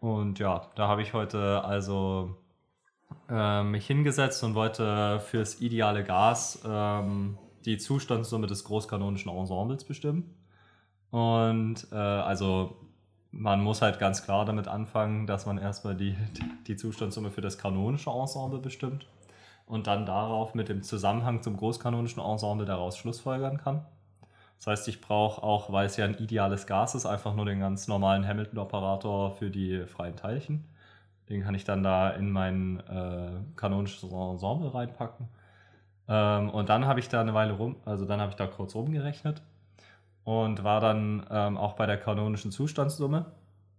Und ja, da habe ich heute also äh, mich hingesetzt und wollte fürs ideale Gas ähm, die Zustandssumme des großkanonischen Ensembles bestimmen. Und äh, also man muss halt ganz klar damit anfangen, dass man erstmal die, die Zustandssumme für das kanonische Ensemble bestimmt und dann darauf mit dem Zusammenhang zum großkanonischen Ensemble daraus schlussfolgern kann. Das heißt, ich brauche auch, weil es ja ein ideales Gas ist, einfach nur den ganz normalen Hamilton-Operator für die freien Teilchen. Den kann ich dann da in mein äh, kanonisches Ensemble reinpacken. Ähm, und dann habe ich da eine Weile rum, also dann habe ich da kurz rumgerechnet und war dann ähm, auch bei der kanonischen Zustandssumme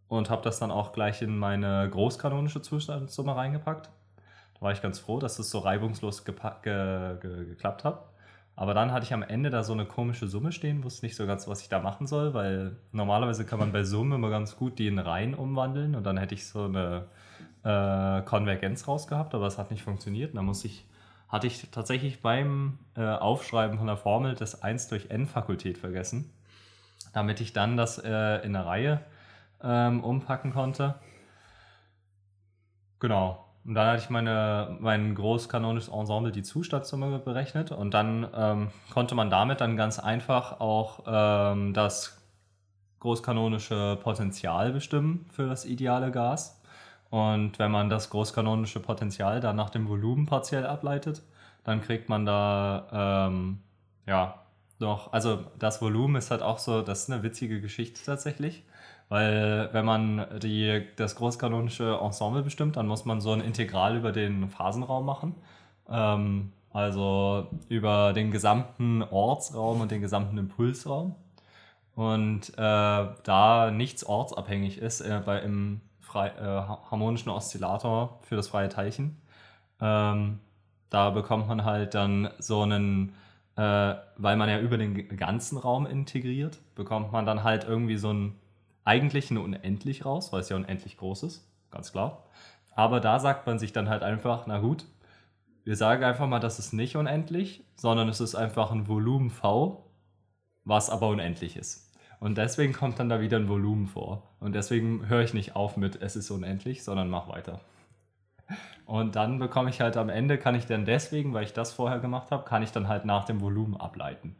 und habe das dann auch gleich in meine großkanonische Zustandssumme reingepackt. Da war ich ganz froh, dass das so reibungslos ge ge geklappt hat. Aber dann hatte ich am Ende da so eine komische Summe stehen, wusste nicht so ganz, was ich da machen soll, weil normalerweise kann man bei Summen immer ganz gut die in Reihen umwandeln und dann hätte ich so eine äh, Konvergenz rausgehabt, aber es hat nicht funktioniert. Musste ich, hatte ich tatsächlich beim äh, Aufschreiben von der Formel das 1 durch n-Fakultät vergessen, damit ich dann das äh, in eine Reihe ähm, umpacken konnte. Genau. Und dann hatte ich meine, mein großkanonisches Ensemble die Zustandssumme berechnet und dann ähm, konnte man damit dann ganz einfach auch ähm, das großkanonische Potenzial bestimmen für das ideale Gas. Und wenn man das großkanonische Potenzial dann nach dem Volumen partiell ableitet, dann kriegt man da ähm, ja noch, also das Volumen ist halt auch so, das ist eine witzige Geschichte tatsächlich. Weil wenn man die, das großkanonische Ensemble bestimmt, dann muss man so ein Integral über den Phasenraum machen. Ähm, also über den gesamten Ortsraum und den gesamten Impulsraum. Und äh, da nichts ortsabhängig ist äh, bei, im frei, äh, harmonischen Oszillator für das freie Teilchen, ähm, da bekommt man halt dann so einen, weil man ja über den ganzen Raum integriert, bekommt man dann halt irgendwie so einen eigentlich eine unendlich raus, weil es ja unendlich groß ist, ganz klar. Aber da sagt man sich dann halt einfach, na gut, wir sagen einfach mal, das ist nicht unendlich, sondern es ist einfach ein Volumen V, was aber unendlich ist. Und deswegen kommt dann da wieder ein Volumen vor. Und deswegen höre ich nicht auf mit, es ist unendlich, sondern mach weiter. Und dann bekomme ich halt am Ende, kann ich dann deswegen, weil ich das vorher gemacht habe, kann ich dann halt nach dem Volumen ableiten.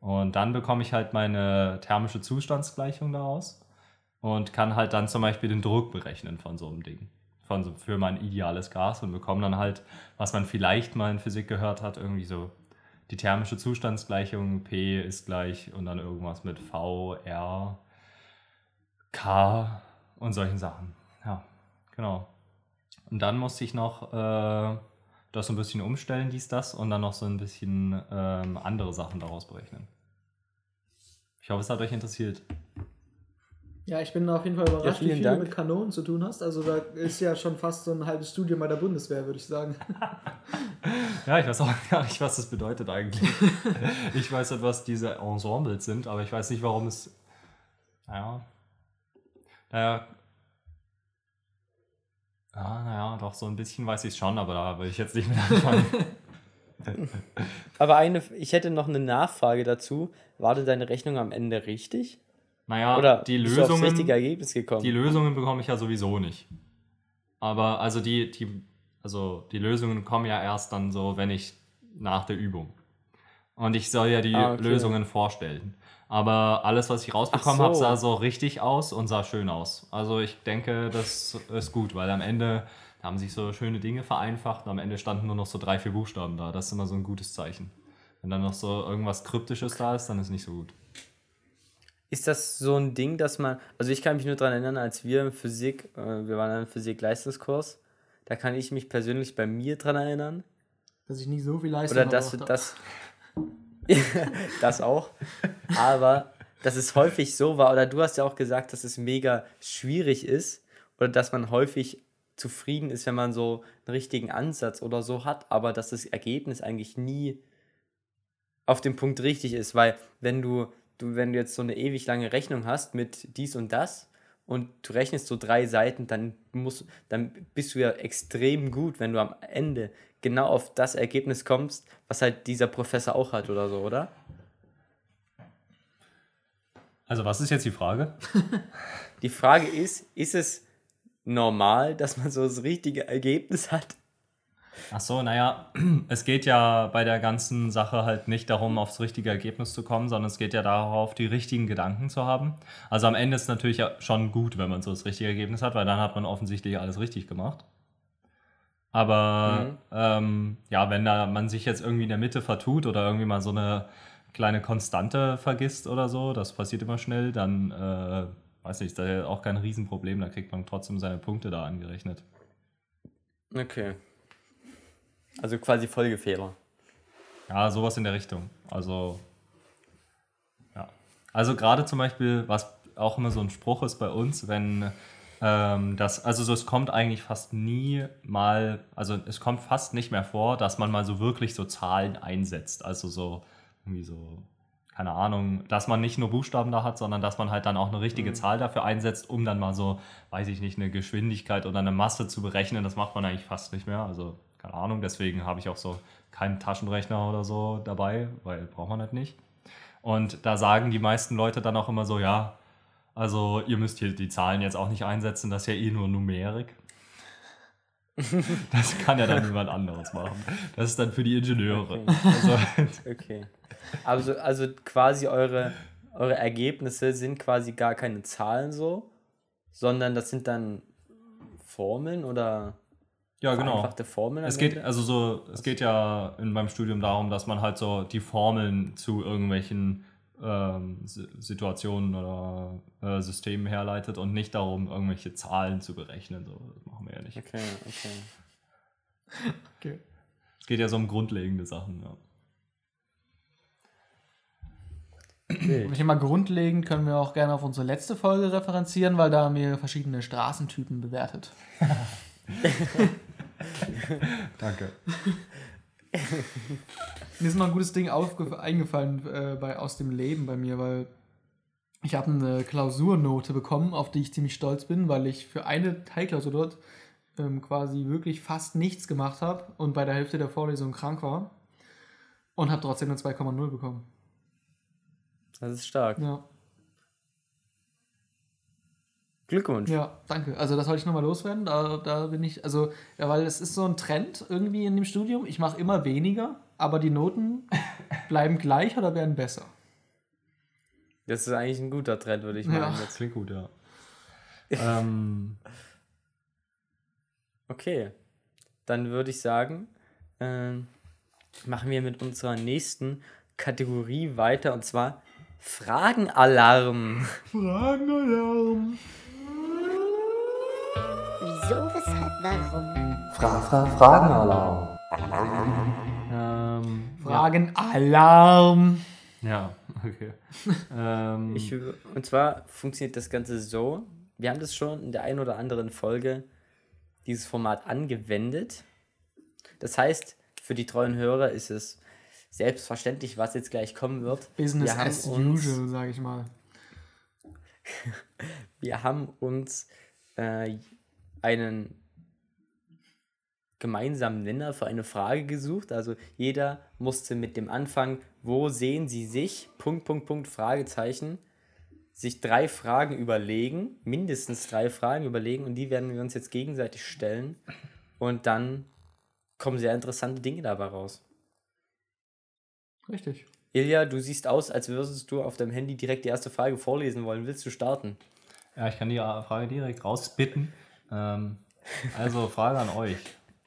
Und dann bekomme ich halt meine thermische Zustandsgleichung daraus und kann halt dann zum Beispiel den Druck berechnen von so einem Ding. Von so, für mein ideales Gas und bekomme dann halt, was man vielleicht mal in Physik gehört hat, irgendwie so die thermische Zustandsgleichung, P ist gleich und dann irgendwas mit V, R, K und solchen Sachen. Ja, genau. Und dann musste ich noch äh, das so ein bisschen umstellen, dies, das, und dann noch so ein bisschen ähm, andere Sachen daraus berechnen. Ich hoffe, es hat euch interessiert. Ja, ich bin auf jeden Fall überrascht, Ja, wie viel Dank. du mit Kanonen zu tun hast. Also da ist ja schon fast so ein halbes Studium bei der Bundeswehr, würde ich sagen. Ja, ich weiß auch gar nicht, was das bedeutet eigentlich. ich weiß halt, was diese Ensembles sind, aber ich weiß nicht, warum es. Naja. Naja. Ja, naja, doch, so ein bisschen weiß ich schon, aber da will ich jetzt nicht mit anfangen. Aber eine, ich hätte noch eine Nachfrage dazu. War denn deine Rechnung am Ende richtig? Naja, Oder die bist du aufs richtige Lösungen, Ergebnis gekommen? die Lösungen bekomme ich ja sowieso nicht. Aber also die, die, also die Lösungen kommen ja erst dann so, wenn ich nach der Übung. Und ich soll ja die Ah, okay. Lösungen vorstellen. Aber alles, was ich rausbekommen Ach habe, so. sah so richtig aus und sah schön aus. Also ich denke, das ist gut, weil am Ende haben sich so schöne Dinge vereinfacht und am Ende standen nur noch so drei, vier Buchstaben da. Das ist immer so ein gutes Zeichen. Wenn dann noch so irgendwas Kryptisches da ist, dann ist nicht so gut. Ist das so ein Ding, dass man, also ich kann mich nur daran erinnern, als wir in Physik, äh, wir waren in einem Physik-Leistungskurs, da kann ich mich persönlich bei mir dran erinnern. Dass ich nie so viel Leistung Oder dass verbraucht das. auch. Aber dass es häufig so war, oder du hast ja auch gesagt, dass es mega schwierig ist, oder dass man häufig zufrieden ist, wenn man so einen richtigen Ansatz oder so hat, aber dass das Ergebnis eigentlich nie auf dem Punkt richtig ist, weil wenn du, du, wenn du jetzt so eine ewig lange Rechnung hast mit dies und das und du rechnest so drei Seiten, dann musst, dann bist du ja extrem gut, wenn du am Ende genau auf das Ergebnis kommst, was halt dieser Professor auch hat oder so, oder? Also was ist jetzt die Frage? Die Frage ist, ist es normal, dass man so das richtige Ergebnis hat? Ach so, naja, es geht ja bei der ganzen Sache halt nicht darum, aufs richtige Ergebnis zu kommen, sondern es geht ja darauf, die richtigen Gedanken zu haben. Also am Ende ist es natürlich schon gut, wenn man so das richtige Ergebnis hat, weil dann hat man offensichtlich alles richtig gemacht. Aber ähm, ja, wenn da man sich jetzt irgendwie in der Mitte vertut oder irgendwie mal so eine kleine Konstante vergisst oder so, das passiert immer schnell, dann äh, weiß nicht, ist da auch kein Riesenproblem, da kriegt man trotzdem seine Punkte da angerechnet. Okay. Also quasi Folgefehler. Ja, sowas in der Richtung. Also, ja. Also gerade zum Beispiel, was auch immer so ein Spruch ist bei uns, wenn ähm, das, also so, es kommt eigentlich fast nie mal, also es kommt fast nicht mehr vor, dass man mal so wirklich so Zahlen einsetzt. Also so, irgendwie so, keine Ahnung, dass man nicht nur Buchstaben da hat, sondern dass man halt dann auch eine richtige Zahl dafür einsetzt, um dann mal so, weiß ich nicht, eine Geschwindigkeit oder eine Masse zu berechnen. Das macht man eigentlich fast nicht mehr. Also, keine Ahnung, deswegen habe ich auch so keinen Taschenrechner oder so dabei, weil braucht man halt nicht. Und da sagen die meisten Leute dann auch immer so, ja, also ihr müsst hier die Zahlen jetzt auch nicht einsetzen, das ist ja eh nur Numerik. Das kann ja dann jemand anderes machen. Das ist dann für die Ingenieure. Also, Okay. Also, also quasi eure, eure Ergebnisse sind quasi gar keine Zahlen so, sondern das sind dann Formeln oder ja, genau. Formeln? Es geht, also so, es geht ja in meinem Studium darum, dass man halt so die Formeln zu irgendwelchen ähm, Si- Situationen oder äh, Systemen herleitet und nicht darum, irgendwelche Zahlen zu berechnen. So, das machen wir ja nicht. Okay, okay. Okay. Es geht ja so um grundlegende Sachen. Ja. Und Thema grundlegend können wir auch gerne auf unsere letzte Folge referenzieren, weil da haben wir verschiedene Straßentypen bewertet. Danke. Mir ist noch ein gutes Ding eingefallen äh, bei, aus dem Leben bei mir, weil ich habe eine Klausurnote bekommen, auf die ich ziemlich stolz bin, weil ich für eine Teilklausur dort ähm, quasi wirklich fast nichts gemacht habe und bei der Hälfte der Vorlesung krank war und habe trotzdem eine 2,0 bekommen. Das ist stark. Ja. Glückwunsch. Ja, danke. Also das wollte ich nochmal loswerden. Da, da bin ich, also, ja, weil es ist so ein Trend irgendwie in dem Studium. Ich mache immer weniger, aber die Noten bleiben gleich oder werden besser. Das ist eigentlich ein guter Trend, würde ich Ja. meinen. Das klingt gut, ja. ähm, Okay, dann würde ich sagen, ähm, machen wir mit unserer nächsten Kategorie weiter und zwar Fragenalarm. Fragenalarm. Wieso, weshalb, warum? Fra Fra Fragenalarm. ähm, Fragenalarm. ja, okay. ähm, Ich, und zwar funktioniert das Ganze so, wir haben das schon in der einen oder anderen Folge dieses Format angewendet. Das heißt, für die treuen Hörer ist es selbstverständlich, was jetzt gleich kommen wird. Business wir as uns, usual, sage ich mal. Wir haben uns äh, einen gemeinsamen Nenner für eine Frage gesucht. Also jeder musste mit dem Anfang, wo sehen Sie sich, Punkt, Punkt, Punkt, Fragezeichen, sich drei Fragen überlegen, mindestens drei Fragen überlegen und die werden wir uns jetzt gegenseitig stellen und dann kommen sehr interessante Dinge dabei raus. Richtig. Ilja, du siehst aus, als würdest du auf deinem Handy direkt die erste Frage vorlesen wollen. Willst du starten? ja, ich kann die Frage direkt rausbitten. Ähm, also, Frage an euch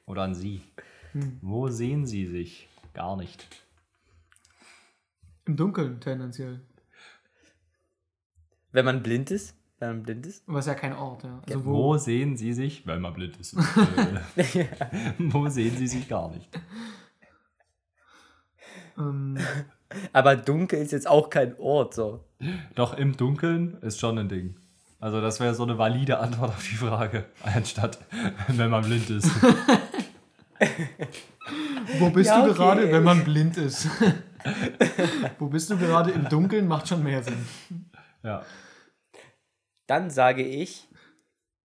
oder an Sie. Wo sehen Sie sich? Gar nicht. Im Dunkeln tendenziell. Wenn man blind ist? Wenn man blind ist? Aber ist ja kein Ort, ja. Also Wo, wo? sehen Sie sich, wenn man blind ist? äh, wo sehen Sie sich gar nicht? Ähm, Aber dunkel ist jetzt auch kein Ort, so. Doch im Dunkeln ist schon ein Ding. Also das wäre so eine valide Antwort auf die Frage, anstatt wenn man blind ist. wo bist Ja, du okay. gerade, wenn man blind ist? wo bist du gerade im Dunkeln? Macht schon mehr Sinn. Ja. Dann sage ich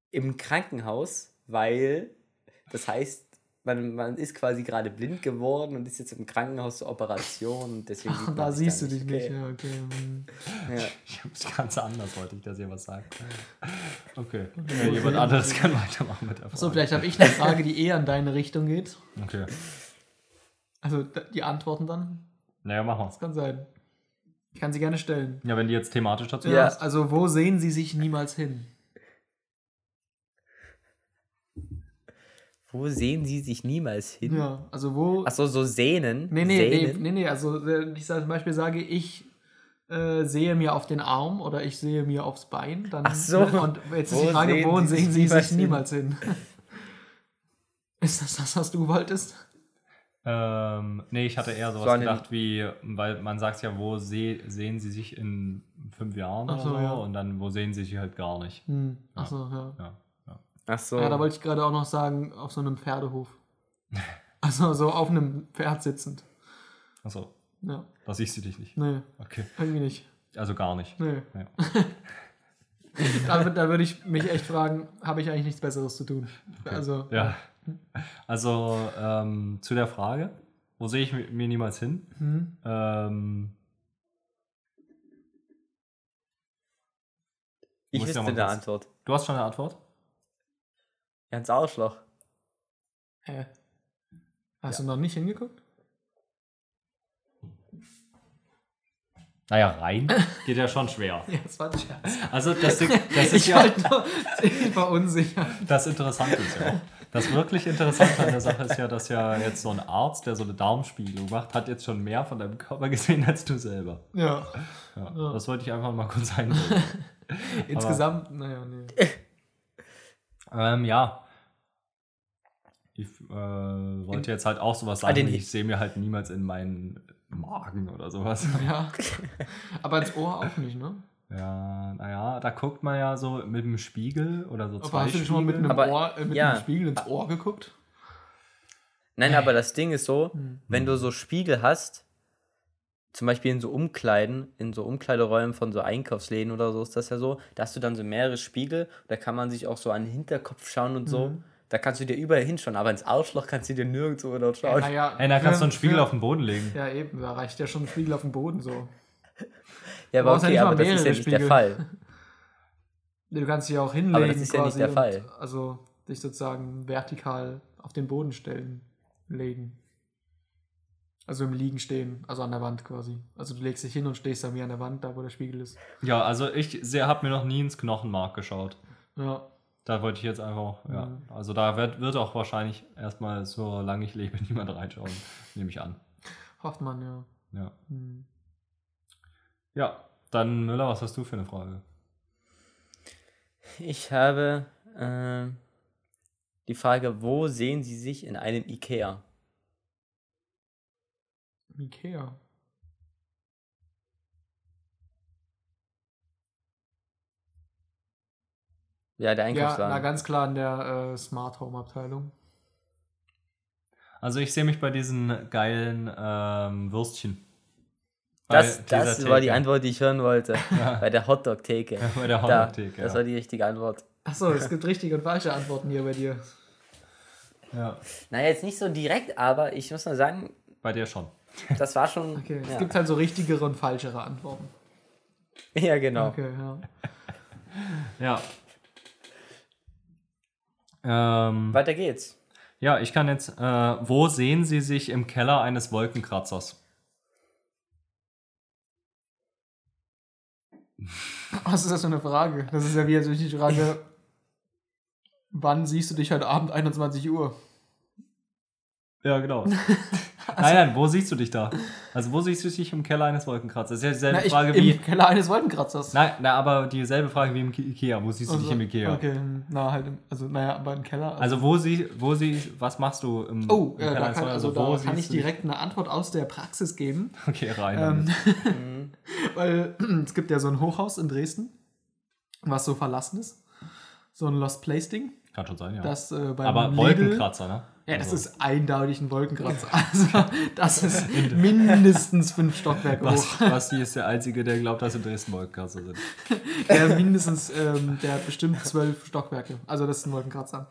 im Krankenhaus, weil das heißt, man, man ist quasi gerade blind geworden und ist jetzt im Krankenhaus zur Operation und deswegen sieht man Da siehst du dich nicht. Okay. Ja, okay. hm. Ja. Ich habe es ganz anders, wollte ich, dass ihr was sagt. Okay. Ja, jemand anderes kann weitermachen mit der Frage. So, vielleicht habe ich eine Frage, die eher in deine Richtung geht. Okay. Also die Antworten dann? Naja, machen Das wir. kann sein. Ich kann sie gerne stellen. Ja, wenn die jetzt thematisch dazu Ja. passt. Also, wo sehen Sie sich niemals hin? Wo sehen Sie sich niemals hin? Ja, also wo. Achso, so Sehnen. nee, nee, nee, Sehnen. nee, nee, also äh, ich sag, zum Beispiel sage, ich äh, sehe mir auf den Arm oder ich sehe mir aufs Bein. Dann, Ach so. Und jetzt ist Wo die Frage, sehen wo Sie sich sehen Sie niemals sich niemals hin? Ist das das, was du wolltest? Ähm, nee, ich hatte eher sowas So gedacht wie, weil man sagt ja, wo seh, sehen sie sich in fünf Jahren Ach oder so, so ja. und dann, wo sehen sie sich halt gar nicht. Hm. Achso, ja. Ja, ja. Achso. Ja, da wollte ich gerade auch noch sagen, auf so einem Pferdehof. Also so auf einem Pferd sitzend. Achso, Ja. da siehst du dich nicht. Nee, Okay, irgendwie nicht. also gar nicht. Nee. Ja. Da, da würde ich mich echt fragen, habe ich eigentlich nichts Besseres zu tun? Also, Ja. Also ähm, zu der Frage, wo sehe ich mi- mir niemals hin? Hm? Ähm, ich ja wüsste eine Antwort. du hast schon eine Antwort? Ganz Arschloch. Hä? Hast du noch nicht hingeguckt? Naja, rein geht ja schon schwer. Ja, das war ein Scherz. Also das, das ist Ich ja nur ich war unsicher. das Interessante ist ja auch. Das wirklich Interessante an der Sache ist ja, dass ja jetzt so ein Arzt, der so eine Darmspiegelung macht, hat jetzt schon mehr von deinem Körper gesehen als du selber. Ja. Ja, Ja. Das wollte ich einfach mal kurz einbringen. Insgesamt, naja, nee. Ähm, ja. Ich äh, wollte jetzt halt auch sowas sagen. den- wie ich sehe mir halt niemals in meinen Magen oder sowas. Ja. Aber ins Ohr auch nicht, ne? Ja, naja, da guckt man ja so mit dem Spiegel oder so Aber zwei hast du schon mal mit einem, Aber, Ohr, äh, mit ja. einem Spiegel ins Ohr geguckt? Nein, aber das Ding ist so, Hm. wenn du so Spiegel hast, zum Beispiel in so Umkleiden, in so Umkleideräumen von so Einkaufsläden oder so ist das ja so, da hast du dann so mehrere Spiegel, da kann man sich auch so an den Hinterkopf schauen und so. Mhm. Da kannst du dir überall hinschauen, aber ins Arschloch kannst du dir nirgendwo dort schauen. naja, Ey, da kannst du einen Spiegel für- auf den Boden legen. Ja, eben, da reicht ja schon ein Spiegel auf dem Boden so. ja, aber ja okay, mal aber das ist ja nicht der Spiegel. Fall. Du kannst dich auch hinlegen. Aber das ist ja nicht der und- Fall. Also dich sozusagen vertikal auf den Boden stellen, legen. Also im Liegen stehen, also an der Wand quasi. Also du legst dich hin und stehst dann wie an der Wand, da wo der Spiegel ist. Ja, also ich habe mir noch nie ins Knochenmark geschaut. Ja. Da wollte ich jetzt einfach, ja. Mhm. Also da wird, wird auch wahrscheinlich erstmal, solange ich lebe, niemand reinschauen, nehme ich an. Hofft man, ja. Ja. Hm. Ja, dann Müller, was hast du für eine Frage? Ich habe äh, die Frage, wo sehen Sie sich in einem Ikea? Ikea. Ja, der Ja, Einkaufswagen. na ganz klar in der äh, Smart Home Abteilung. Also ich sehe mich bei diesen geilen ähm, Würstchen. das Bei das war die. Antwort, die ich hören wollte. Bei der Hotdog-Theke. Bei der Da, Hotdog-Theke, Das ja. war die richtige Antwort. Achso, es gibt richtige und falsche Antworten hier bei dir. ja. Naja, jetzt nicht so direkt, aber ich muss mal sagen, Bei dir schon. das war schon. Okay, es ja. gibt halt so richtigere und falschere Antworten. ja, genau. Okay, ja. Ja. Ähm, Weiter geht's. ja, ich kann jetzt. Äh, wo sehen Sie sich im Keller eines Wolkenkratzers? Was ist das für eine Frage? Das ist ja wie jetzt die Frage, wann siehst du dich heute Abend 21 Uhr? Ja, genau. nein, nein, wo siehst du dich da? Also, wo siehst du dich im Keller eines Wolkenkratzers? Das ist ja dieselbe Na, ich, Frage Im wie. Keller eines Wolkenkratzers. Nein, na, aber dieselbe Frage wie im Ikea. Wo siehst du dich Also, im Ikea? Okay, na halt, im, also naja, aber im Keller. Also, wo sie, wo sie, was machst du im, oh, im da eines kann, also wo da kann siehst ich dich- direkt eine Antwort aus der Praxis geben. Okay, rein. Ähm. Weil es gibt ja so ein Hochhaus in Dresden, was so verlassen ist. So ein Lost Place-Ding. Kann schon sein, ja. Das äh, aber Lidl- Wolkenkratzer, ne? Ja, das Also, ist eindeutig ein Wolkenkratzer. Also, das ist mindestens fünf Stockwerke hoch. Basti ist der Einzige, der glaubt, dass in Dresden Wolkenkratzer sind. Der mindestens, ähm, der bestimmt zwölf Stockwerke. Also, das ist ein Wolkenkratzer.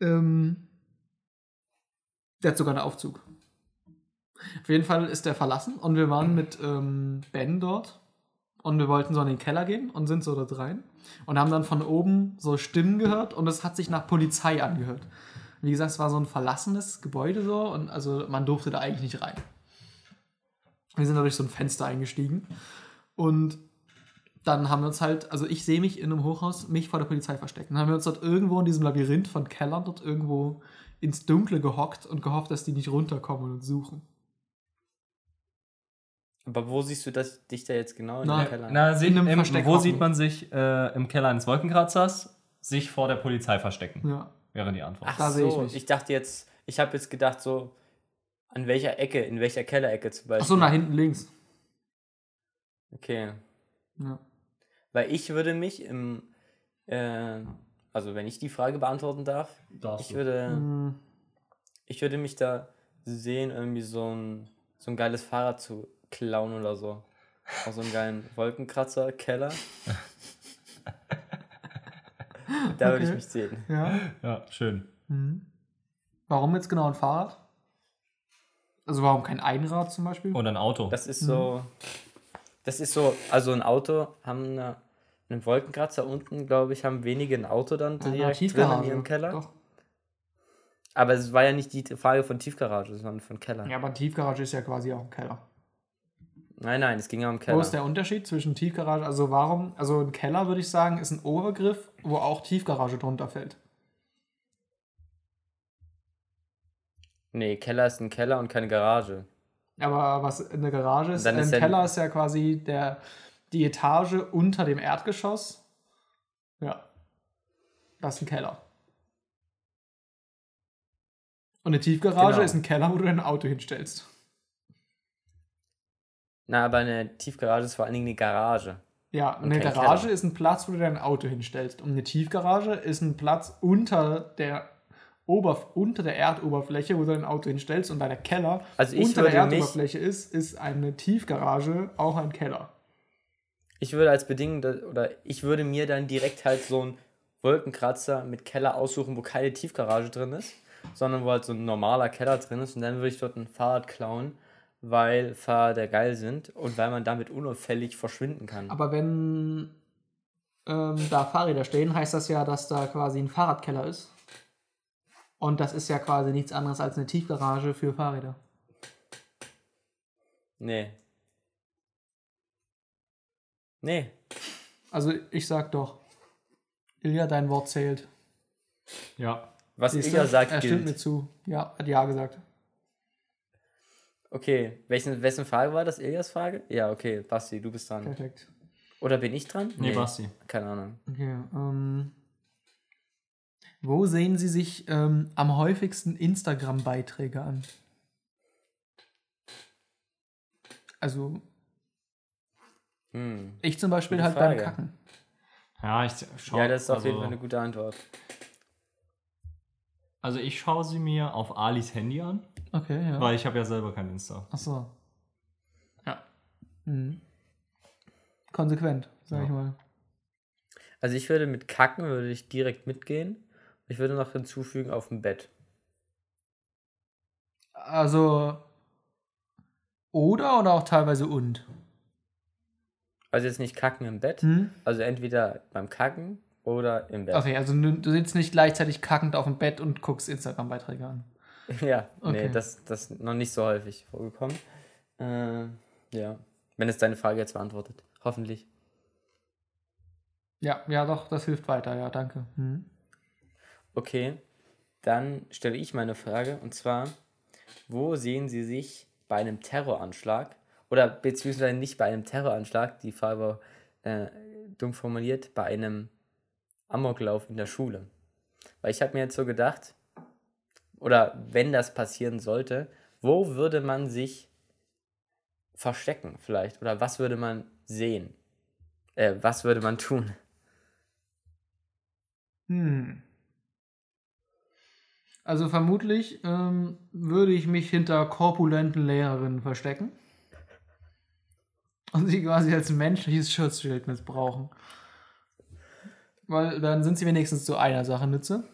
Ähm, der hat sogar einen Aufzug. Auf jeden Fall ist der verlassen und wir waren mit ähm, Ben dort und wir wollten so in den Keller gehen und sind so dort rein und haben dann von oben so Stimmen gehört und es hat sich nach Polizei angehört. Wie gesagt, es war so ein verlassenes Gebäude so und also man durfte da eigentlich nicht rein. Wir sind da durch so ein Fenster eingestiegen und dann haben wir uns halt, also ich sehe mich in einem Hochhaus, mich vor der Polizei verstecken. Dann haben wir uns dort irgendwo in diesem Labyrinth von Kellern dort irgendwo ins Dunkle gehockt und gehofft, dass die nicht runterkommen und uns suchen. Aber wo siehst du das, dich da jetzt genau in Na, dem Keller? Na, sieht, In einem im, wo sieht man sich äh, im Keller eines Wolkenkratzers? Sich vor der Polizei verstecken, Ja. Wäre die Antwort. Ach da ich so, mich. ich dachte jetzt, ich habe jetzt gedacht so, an welcher Ecke, in welcher Kellerecke zum Beispiel. Achso, nach hinten links. Okay. Ja. Weil ich würde mich im, äh, also wenn ich die Frage beantworten darf, Darfst ich du. würde, Hm, ich würde mich da sehen, irgendwie so ein, so ein geiles Fahrrad zu klauen oder so. Auch so einen geilen Wolkenkratzer, Keller. da würde ich mich sehen. ja. Ja, schön. Mhm. Warum jetzt genau ein Fahrrad? Also warum kein Einrad zum Beispiel? Und ein Auto. Das ist so, das ist so, also ein Auto haben eine, einen Wolkenkratzer unten, glaube ich, haben wenige ein Auto dann Ja, direkt drin in ihrem Keller. Doch. Aber es war ja nicht die Frage von Tiefgarage, sondern von Keller. Ja, aber Tiefgarage ist ja quasi auch ein Keller. Nein, nein, es ging ja um Wo Keller. ist der Unterschied zwischen Tiefgarage? Also warum? Also ein Keller würde ich sagen, ist ein Oberbegriff, wo auch Tiefgarage drunter fällt. Nee, Keller ist ein Keller und keine Garage. Aber was eine Garage ist, Dann ein ist Keller ist ja quasi der, die Etage unter dem Erdgeschoss. Ja. Das ist ein Keller. Und eine Tiefgarage Genau. ist ein Keller, wo du dein Auto hinstellst. Na, aber eine Tiefgarage ist vor allen Dingen eine Garage. Ja, eine Garage Keller. ist ein Platz, wo du dein Auto hinstellst. Und eine Tiefgarage ist ein Platz unter der, Oberf unter der Erdoberfläche, wo du dein Auto hinstellst. Und der Keller Also unter der mich- Erdoberfläche ist, ist eine Tiefgarage auch ein Keller. Ich würde als Bedingung, oder ich würde mir dann direkt halt so einen Wolkenkratzer mit Keller aussuchen, wo keine Tiefgarage drin ist, sondern wo halt so ein normaler Keller drin ist. Und dann würde ich dort ein Fahrrad klauen, weil Fahrräder geil sind und weil man damit unauffällig verschwinden kann. Aber wenn. ähm, da Fahrräder stehen, heißt das ja, dass da quasi ein Fahrradkeller ist. Und das ist ja quasi nichts anderes als eine Tiefgarage für Fahrräder. Nee. Nee. Also ich sag doch. Ilja, dein Wort zählt. Ja. Was Ilja sagt, er stimmt mir zu. Ja, hat ja gesagt. Okay, welchen, wessen Frage war das? Iljas Frage? Ja, okay, Basti, du bist dran. Perfekt. Oder bin ich dran? Nee, Basti. Keine Ahnung. Okay, ähm, wo sehen Sie sich ähm, am häufigsten Instagram-Beiträge an? Also, Hm. ich zum Beispiel Gute halt beim Frage. Kacken. Ja, ich schau, Ja, das ist auf also, jeden Fall eine gute Antwort. Also ich schaue sie mir auf Alis Handy an, Okay, ja. weil ich habe ja selber kein Insta. Ach so. Ja. Mhm. Konsequent, sag Ja. ich mal. Also ich würde mit Kacken würde ich direkt mitgehen. Ich würde noch hinzufügen auf dem Bett. Also, oder oder auch teilweise und? Also jetzt nicht Kacken im Bett, Hm? also entweder beim Kacken oder im Bett. Okay, also du, du sitzt nicht gleichzeitig kackend auf dem Bett und guckst Instagram-Beiträge an. Ja, nee, Okay. das, das ist noch nicht so häufig vorgekommen. Äh, ja, wenn es deine Frage jetzt beantwortet. Hoffentlich. Ja, ja, doch, das hilft weiter, ja, danke. Hm. Okay, dann stelle ich meine Frage und zwar, wo sehen Sie sich bei einem Terroranschlag oder beziehungsweise nicht bei einem Terroranschlag, die Frage war äh, dumm formuliert, bei einem Amoklauf in der Schule? Weil ich habe mir jetzt so gedacht, oder wenn das passieren sollte, wo würde man sich verstecken vielleicht? Oder was würde man sehen? Äh, was würde man tun? Hm. Also vermutlich ähm, würde ich mich hinter korpulenten Lehrerinnen verstecken und sie quasi als menschliches Schutzschild missbrauchen. Weil dann sind sie wenigstens zu einer Sache nütze.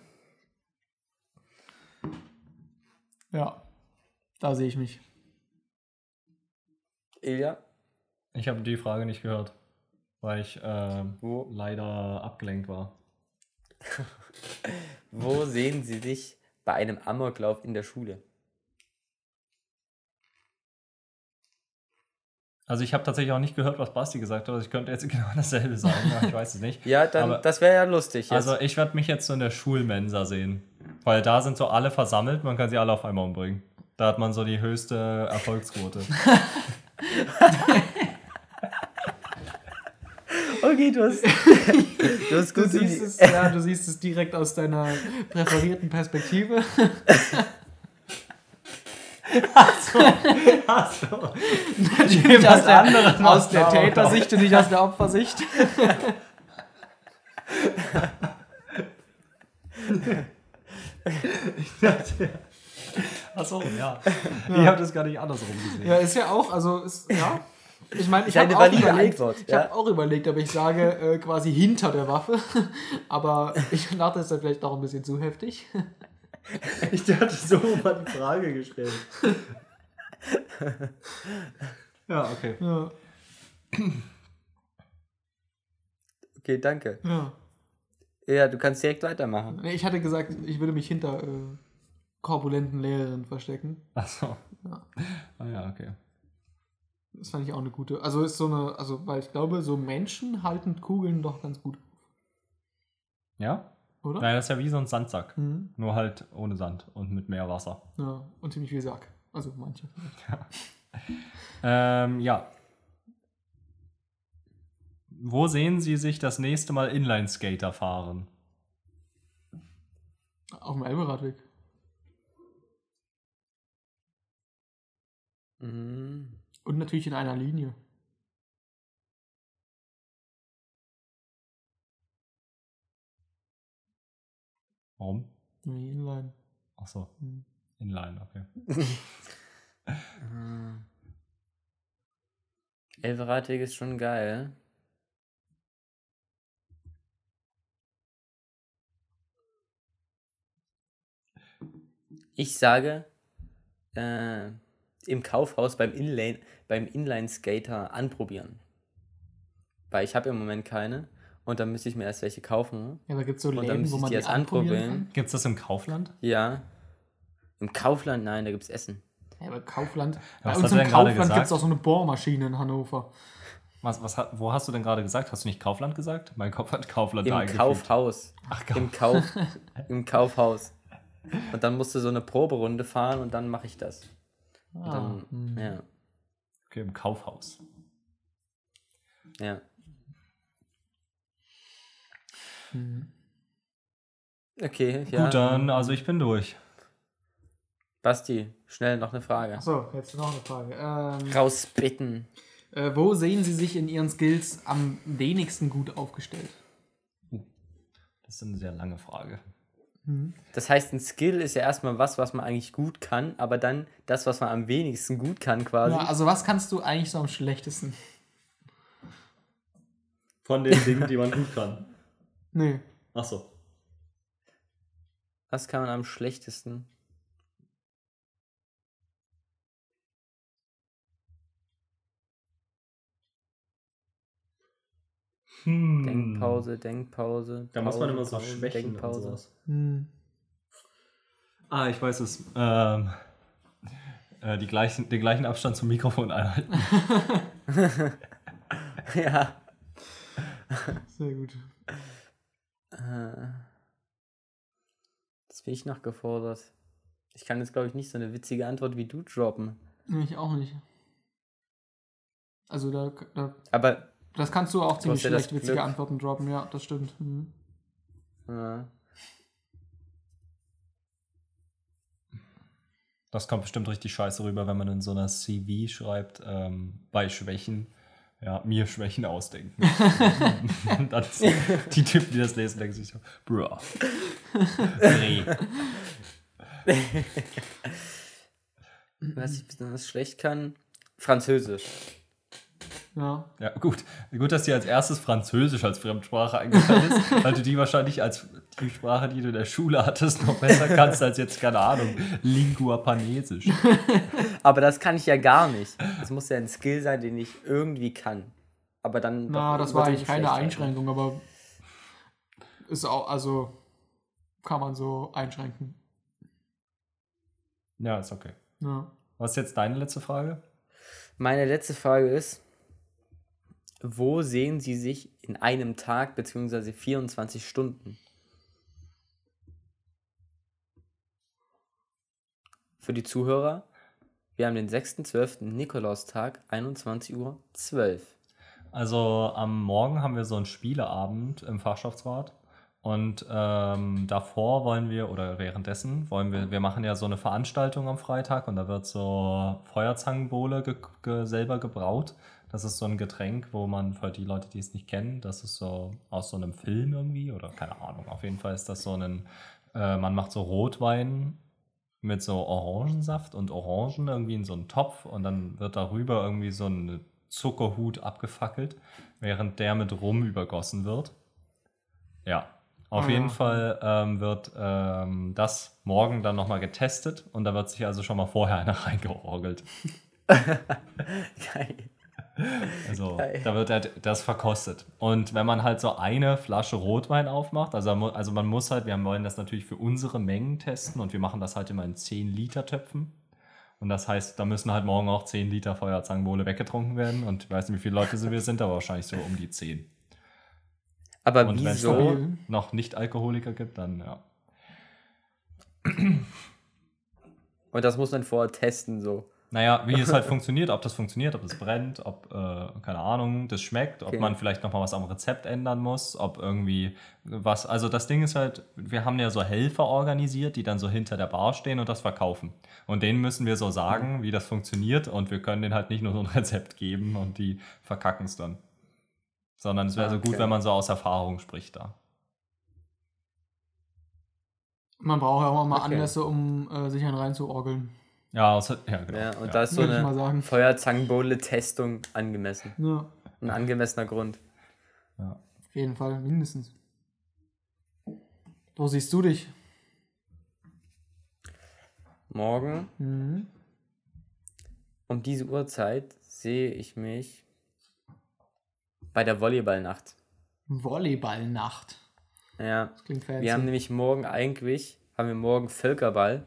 Ja, da sehe ich mich. Ilja? Ich habe die Frage nicht gehört, weil ich äh, Wo? leider abgelenkt war. Wo sehen Sie sich bei einem Amoklauf in der Schule? Also ich habe tatsächlich auch nicht gehört, was Basti gesagt hat. Also ich könnte jetzt genau dasselbe sagen, ich weiß es nicht. Ja, dann, Aber- das wäre ja lustig. Jetzt. Also ich werde mich jetzt so in der Schulmensa sehen. Weil da sind so alle versammelt, man kann sie alle auf einmal umbringen. Da hat man so die höchste Erfolgsquote. okay, du hast, du hast Du gut in siehst, es, ja, du siehst es direkt aus deiner präferierten Perspektive. Achso. Nicht aus der, anderes aus der Tätersicht und nicht aus der Opfersicht. Achso, ja. Ich habe das gar nicht andersrum gesehen. Ja, ist ja auch, also ist, ja. Ich meine, ich habe auch, überlegt, Antwort, ich ja. hab auch überlegt, ob ich sage, äh, quasi hinter der Waffe. Aber ich dachte, das ist dann vielleicht auch ein bisschen zu heftig. Ich dachte, so mal die Frage gestellt. ja, okay. Ja. Okay, danke. ja. Ja, du kannst direkt weitermachen. Nee, Ich hatte gesagt, ich würde mich hinter äh, korpulenten Lehrerinnen verstecken. Achso. Ja. Ah ja, okay. Das fand ich auch eine gute. Also ist so eine, also weil ich glaube, so Menschen halten Kugeln doch ganz gut, Ja? oder? Nein, das ist ja wie so ein Sandsack. Mhm. Nur halt ohne Sand und mit mehr Wasser. Ja, und ziemlich viel Sack. Also manche. Ähm, ja. Wo sehen Sie sich das nächste Mal Inline-Skater fahren? Auf dem Elberadweg. Mhm. Und natürlich in einer Linie. Warum? Wie Inline. Achso, Hm. Inline, okay. Elfradig ist schon geil. Ich sage, äh, im Kaufhaus beim Inline, beim Inline-Skater anprobieren. Weil ich habe im Moment keine. Und dann müsste ich mir erst welche kaufen. Ja, da gibt es so Läden, wo man die die erst anprobieren. Gibt es das im Kaufland? Ja. Im Kaufland, nein, da gibt es Essen. Ja, aber Kaufland. Bei Was uns im Kaufland gibt es auch so eine Bohrmaschine in Hannover. Was, was, wo hast du denn gerade gesagt? Hast du nicht Kaufland gesagt? Mein Kopf hat Kaufland Im da. Kaufhaus. Ach, Kauf. Im, Kauf, Im Kaufhaus. Und dann musst du so eine Proberunde fahren und dann mache ich das. Ah, dann, hm. ja, Okay, im Kaufhaus. ja. Hm. Okay, ja. Gut, dann, also ich bin durch. Basti, schnell noch eine Frage. Achso, jetzt noch eine Frage. Ähm, Rausbitten. äh, wo sehen Sie sich in Ihren Skills am wenigsten gut aufgestellt? Das ist eine sehr lange Frage. Das heißt, ein Skill ist ja erstmal was, was man eigentlich gut kann, aber dann das, was man am wenigsten gut kann, quasi. Ja, also was kannst du eigentlich so am schlechtesten? Von den Dingen, die man gut kann. Nee. Achso. Was kann man am schlechtesten? Hm. Denkpause, Denkpause. Da muss man Pause, immer so Pause, schwächen und Denkpause. sowas. Hm. Ah, ich weiß es. Ähm, äh, die gleichen, den gleichen Abstand zum Mikrofon einhalten. ja. Sehr gut. Äh, Jetzt bin ich noch gefordert. Ich kann jetzt, glaube ich, nicht so eine witzige Antwort wie du droppen. Nee, ich auch nicht. Also da, da Aber das kannst du auch ziemlich ja das schlecht witzige Glück. Antworten droppen, ja, das stimmt. Mhm. äh, Das kommt bestimmt richtig scheiße rüber, wenn man in so einer CV schreibt, ähm, bei Schwächen, ja, mir Schwächen ausdenken. Und dann ist- die Typen, die das lesen, denken sich so, bruh. Nee. was ich besonders schlecht kann, Französisch. Ja. Ja, gut. Gut, dass dir als erstes Französisch als Fremdsprache eingefallen ist, weil du die wahrscheinlich als die Sprache, die du in der Schule hattest, noch besser kannst als jetzt, keine Ahnung, Lingua Panesisch. Aber das kann ich ja gar nicht. Das muss ja ein Skill sein, den ich irgendwie kann. Aber dann. Na, das war eigentlich keine. Einschränkung, aber ist auch, also kann man so einschränken. Ja, ist okay. Ja. Was ist jetzt deine letzte Frage? Meine letzte Frage ist: Wo sehen Sie sich in einem Tag bzw. 24 Stunden? Für die Zuhörer, wir haben den 6.12. Nikolaustag, 21 Uhr 12. Also am Morgen haben wir so einen Spieleabend im Fachschaftsrat. Und ähm, davor wollen wir, oder währenddessen wollen wir, wir machen ja so eine Veranstaltung am Freitag und da wird so Feuerzangenbowle ge ge selber gebraut. Das ist so ein Getränk, wo man, für die Leute, die es nicht kennen, das ist so aus so einem Film irgendwie oder keine Ahnung. Auf jeden Fall ist das so ein, äh, man macht so Rotwein mit so Orangensaft und Orangen irgendwie in so einen Topf und dann wird darüber irgendwie so ein Zuckerhut abgefackelt, während der mit Rum übergossen wird. Ja, auf Ah. jeden Fall ähm, wird ähm, das morgen dann nochmal getestet und da wird sich also schon mal vorher einer reingeorgelt. Geil. Also Geil. da wird halt das verkostet. Und wenn man halt so eine Flasche Rotwein aufmacht, also, also man muss halt, wir wollen das natürlich für unsere Mengen testen und wir machen das halt immer in 10 Liter Töpfen. Und das heißt, da müssen halt morgen auch 10 Liter Feuerzangenbowle weggetrunken werden. Und ich weiß nicht, wie viele Leute wir sind, aber wahrscheinlich so um die 10. Aber Und wenn es wieso? Noch Nicht-Alkoholiker gibt, dann ja. Und das muss man vorher testen, so. Naja, wie es halt funktioniert, ob das funktioniert, ob es brennt, ob, äh, keine Ahnung, das schmeckt, ob Okay. man vielleicht nochmal was am Rezept ändern muss, ob irgendwie was. Also das Ding ist halt, wir haben ja so Helfer organisiert, die dann so hinter der Bar stehen und das verkaufen. Und denen müssen wir so sagen, wie das funktioniert und wir können denen halt nicht nur so ein Rezept geben und die verkacken es dann. Sondern es wäre Ah, so gut, okay. wenn man so aus Erfahrung spricht da. Man braucht ja auch mal Okay. Anlässe, um äh, sich einen reinzuorgeln. Ja, außer, ja genau. Ja, und ja. da ist so eine. Feuerzangenbowle-Testung angemessen. Ja, Ein angemessener Grund. auf jeden Fall, mindestens. Wo siehst du dich? Morgen Mhm. um diese Uhrzeit sehe ich mich bei der Volleyballnacht. Volleyballnacht. Ja. Das klingt fancy. Wir haben nämlich morgen eigentlich, haben wir morgen Völkerball,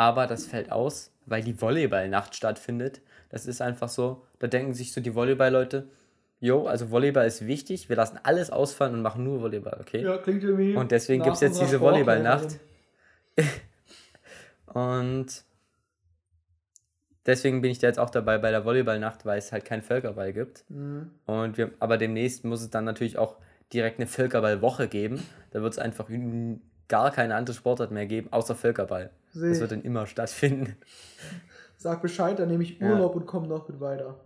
aber das fällt aus, weil die Volleyballnacht stattfindet. Das ist einfach so, da denken sich so die Volleyball-Leute, jo, also Volleyball ist wichtig, wir lassen alles ausfallen und machen nur Volleyball, okay? ja, klingt irgendwie. Und deswegen gibt es jetzt diese Volleyballnacht. Sportlehrerin. Und deswegen bin ich da jetzt auch dabei bei der Volleyballnacht, weil es halt keinen Völkerball gibt. Mhm. Und wir, aber demnächst muss es dann natürlich auch direkt eine Völkerballwoche geben. Da wird es einfach gar keine andere Sportart mehr geben, außer Völkerball. Seh Das wird dann immer stattfinden. Sag Bescheid, dann nehme ich Ja. Urlaub und komme noch mit weiter.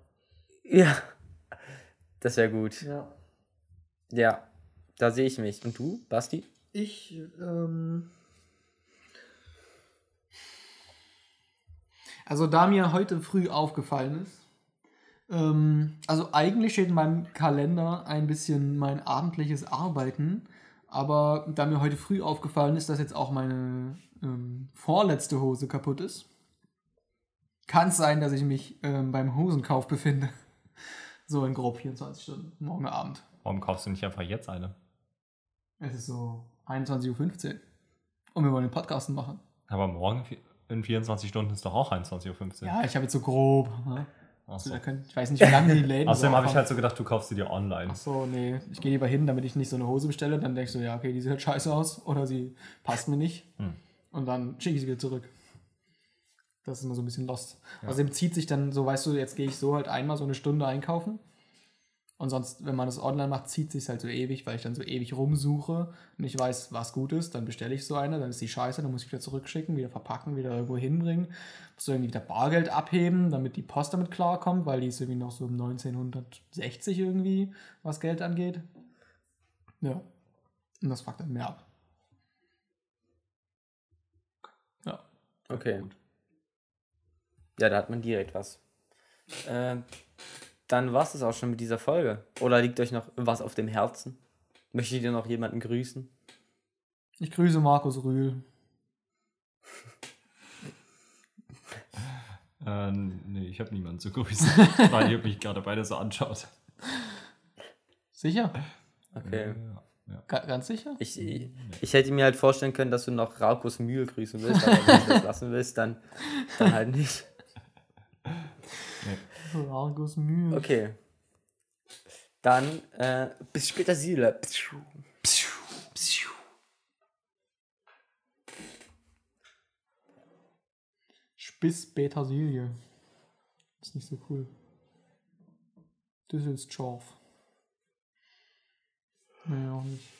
Ja. Das wäre gut. Ja. Ja. Da sehe ich mich. Und du, Basti? Ich, ähm. Also, da mir heute früh aufgefallen ist, ähm, also eigentlich steht in meinem Kalender ein bisschen mein abendliches Arbeiten, aber da mir heute früh aufgefallen ist, dass jetzt auch meine ähm, vorletzte Hose kaputt ist, kann es sein, dass ich mich ähm, beim Hosenkauf befinde. So in grob 24 Stunden, morgen Abend. Warum kaufst du nicht einfach jetzt eine? Es ist so 21.15 Uhr. Und wir wollen den Podcast machen. Aber morgen in 24 Stunden ist doch auch 21.15 Uhr. Ja, ich habe jetzt so grob. Ne? Also, so. ich weiß nicht, wie lange die Läden Außerdem habe ich halt so gedacht, du kaufst sie dir online. Ach so, nee. Ich gehe lieber hin, damit ich nicht so eine Hose bestelle. Dann ich so, ja, okay, die sieht halt scheiße aus. Oder sie passt mir nicht. Hm. Und dann schicke ich sie wieder zurück. Das ist immer so ein bisschen lost. Außerdem zieht sich dann so, weißt du, jetzt gehe ich so halt einmal so eine Stunde einkaufen. Und sonst, wenn man das online macht, zieht sich halt so ewig, weil ich dann so ewig rumsuche und ich weiß, was gut ist. Dann bestelle ich so eine, dann ist die scheiße, dann muss ich wieder zurückschicken, wieder verpacken, wieder irgendwo hinbringen. Muss irgendwie wieder Bargeld abheben, damit die Post damit klarkommt, weil die ist irgendwie noch so um 1960 irgendwie, was Geld angeht. Ja. Und das fuckt dann mehr ab. Okay. Ja, da hat man direkt was. Äh, dann war es das auch schon mit dieser Folge. Oder liegt euch noch was auf dem Herzen? Möchtet ihr noch jemanden grüßen? Ich grüße Markus Rühl. Äh, nee, ich habe niemanden zu grüßen, weil ihr mich gerade beide so anschaut. Sicher? Okay. Ja, ja. Ga- Ganz sicher? Ich, ich hätte mir halt vorstellen können, dass du noch Raukus Mühl grüßen willst, aber wenn du das lassen willst, dann, dann halt nicht. Markus Mühl. Okay. Dann äh, bis später, Siedler. Spiss Petersilie. Ist nicht so cool. Das ist scharf. Nee, auch nicht.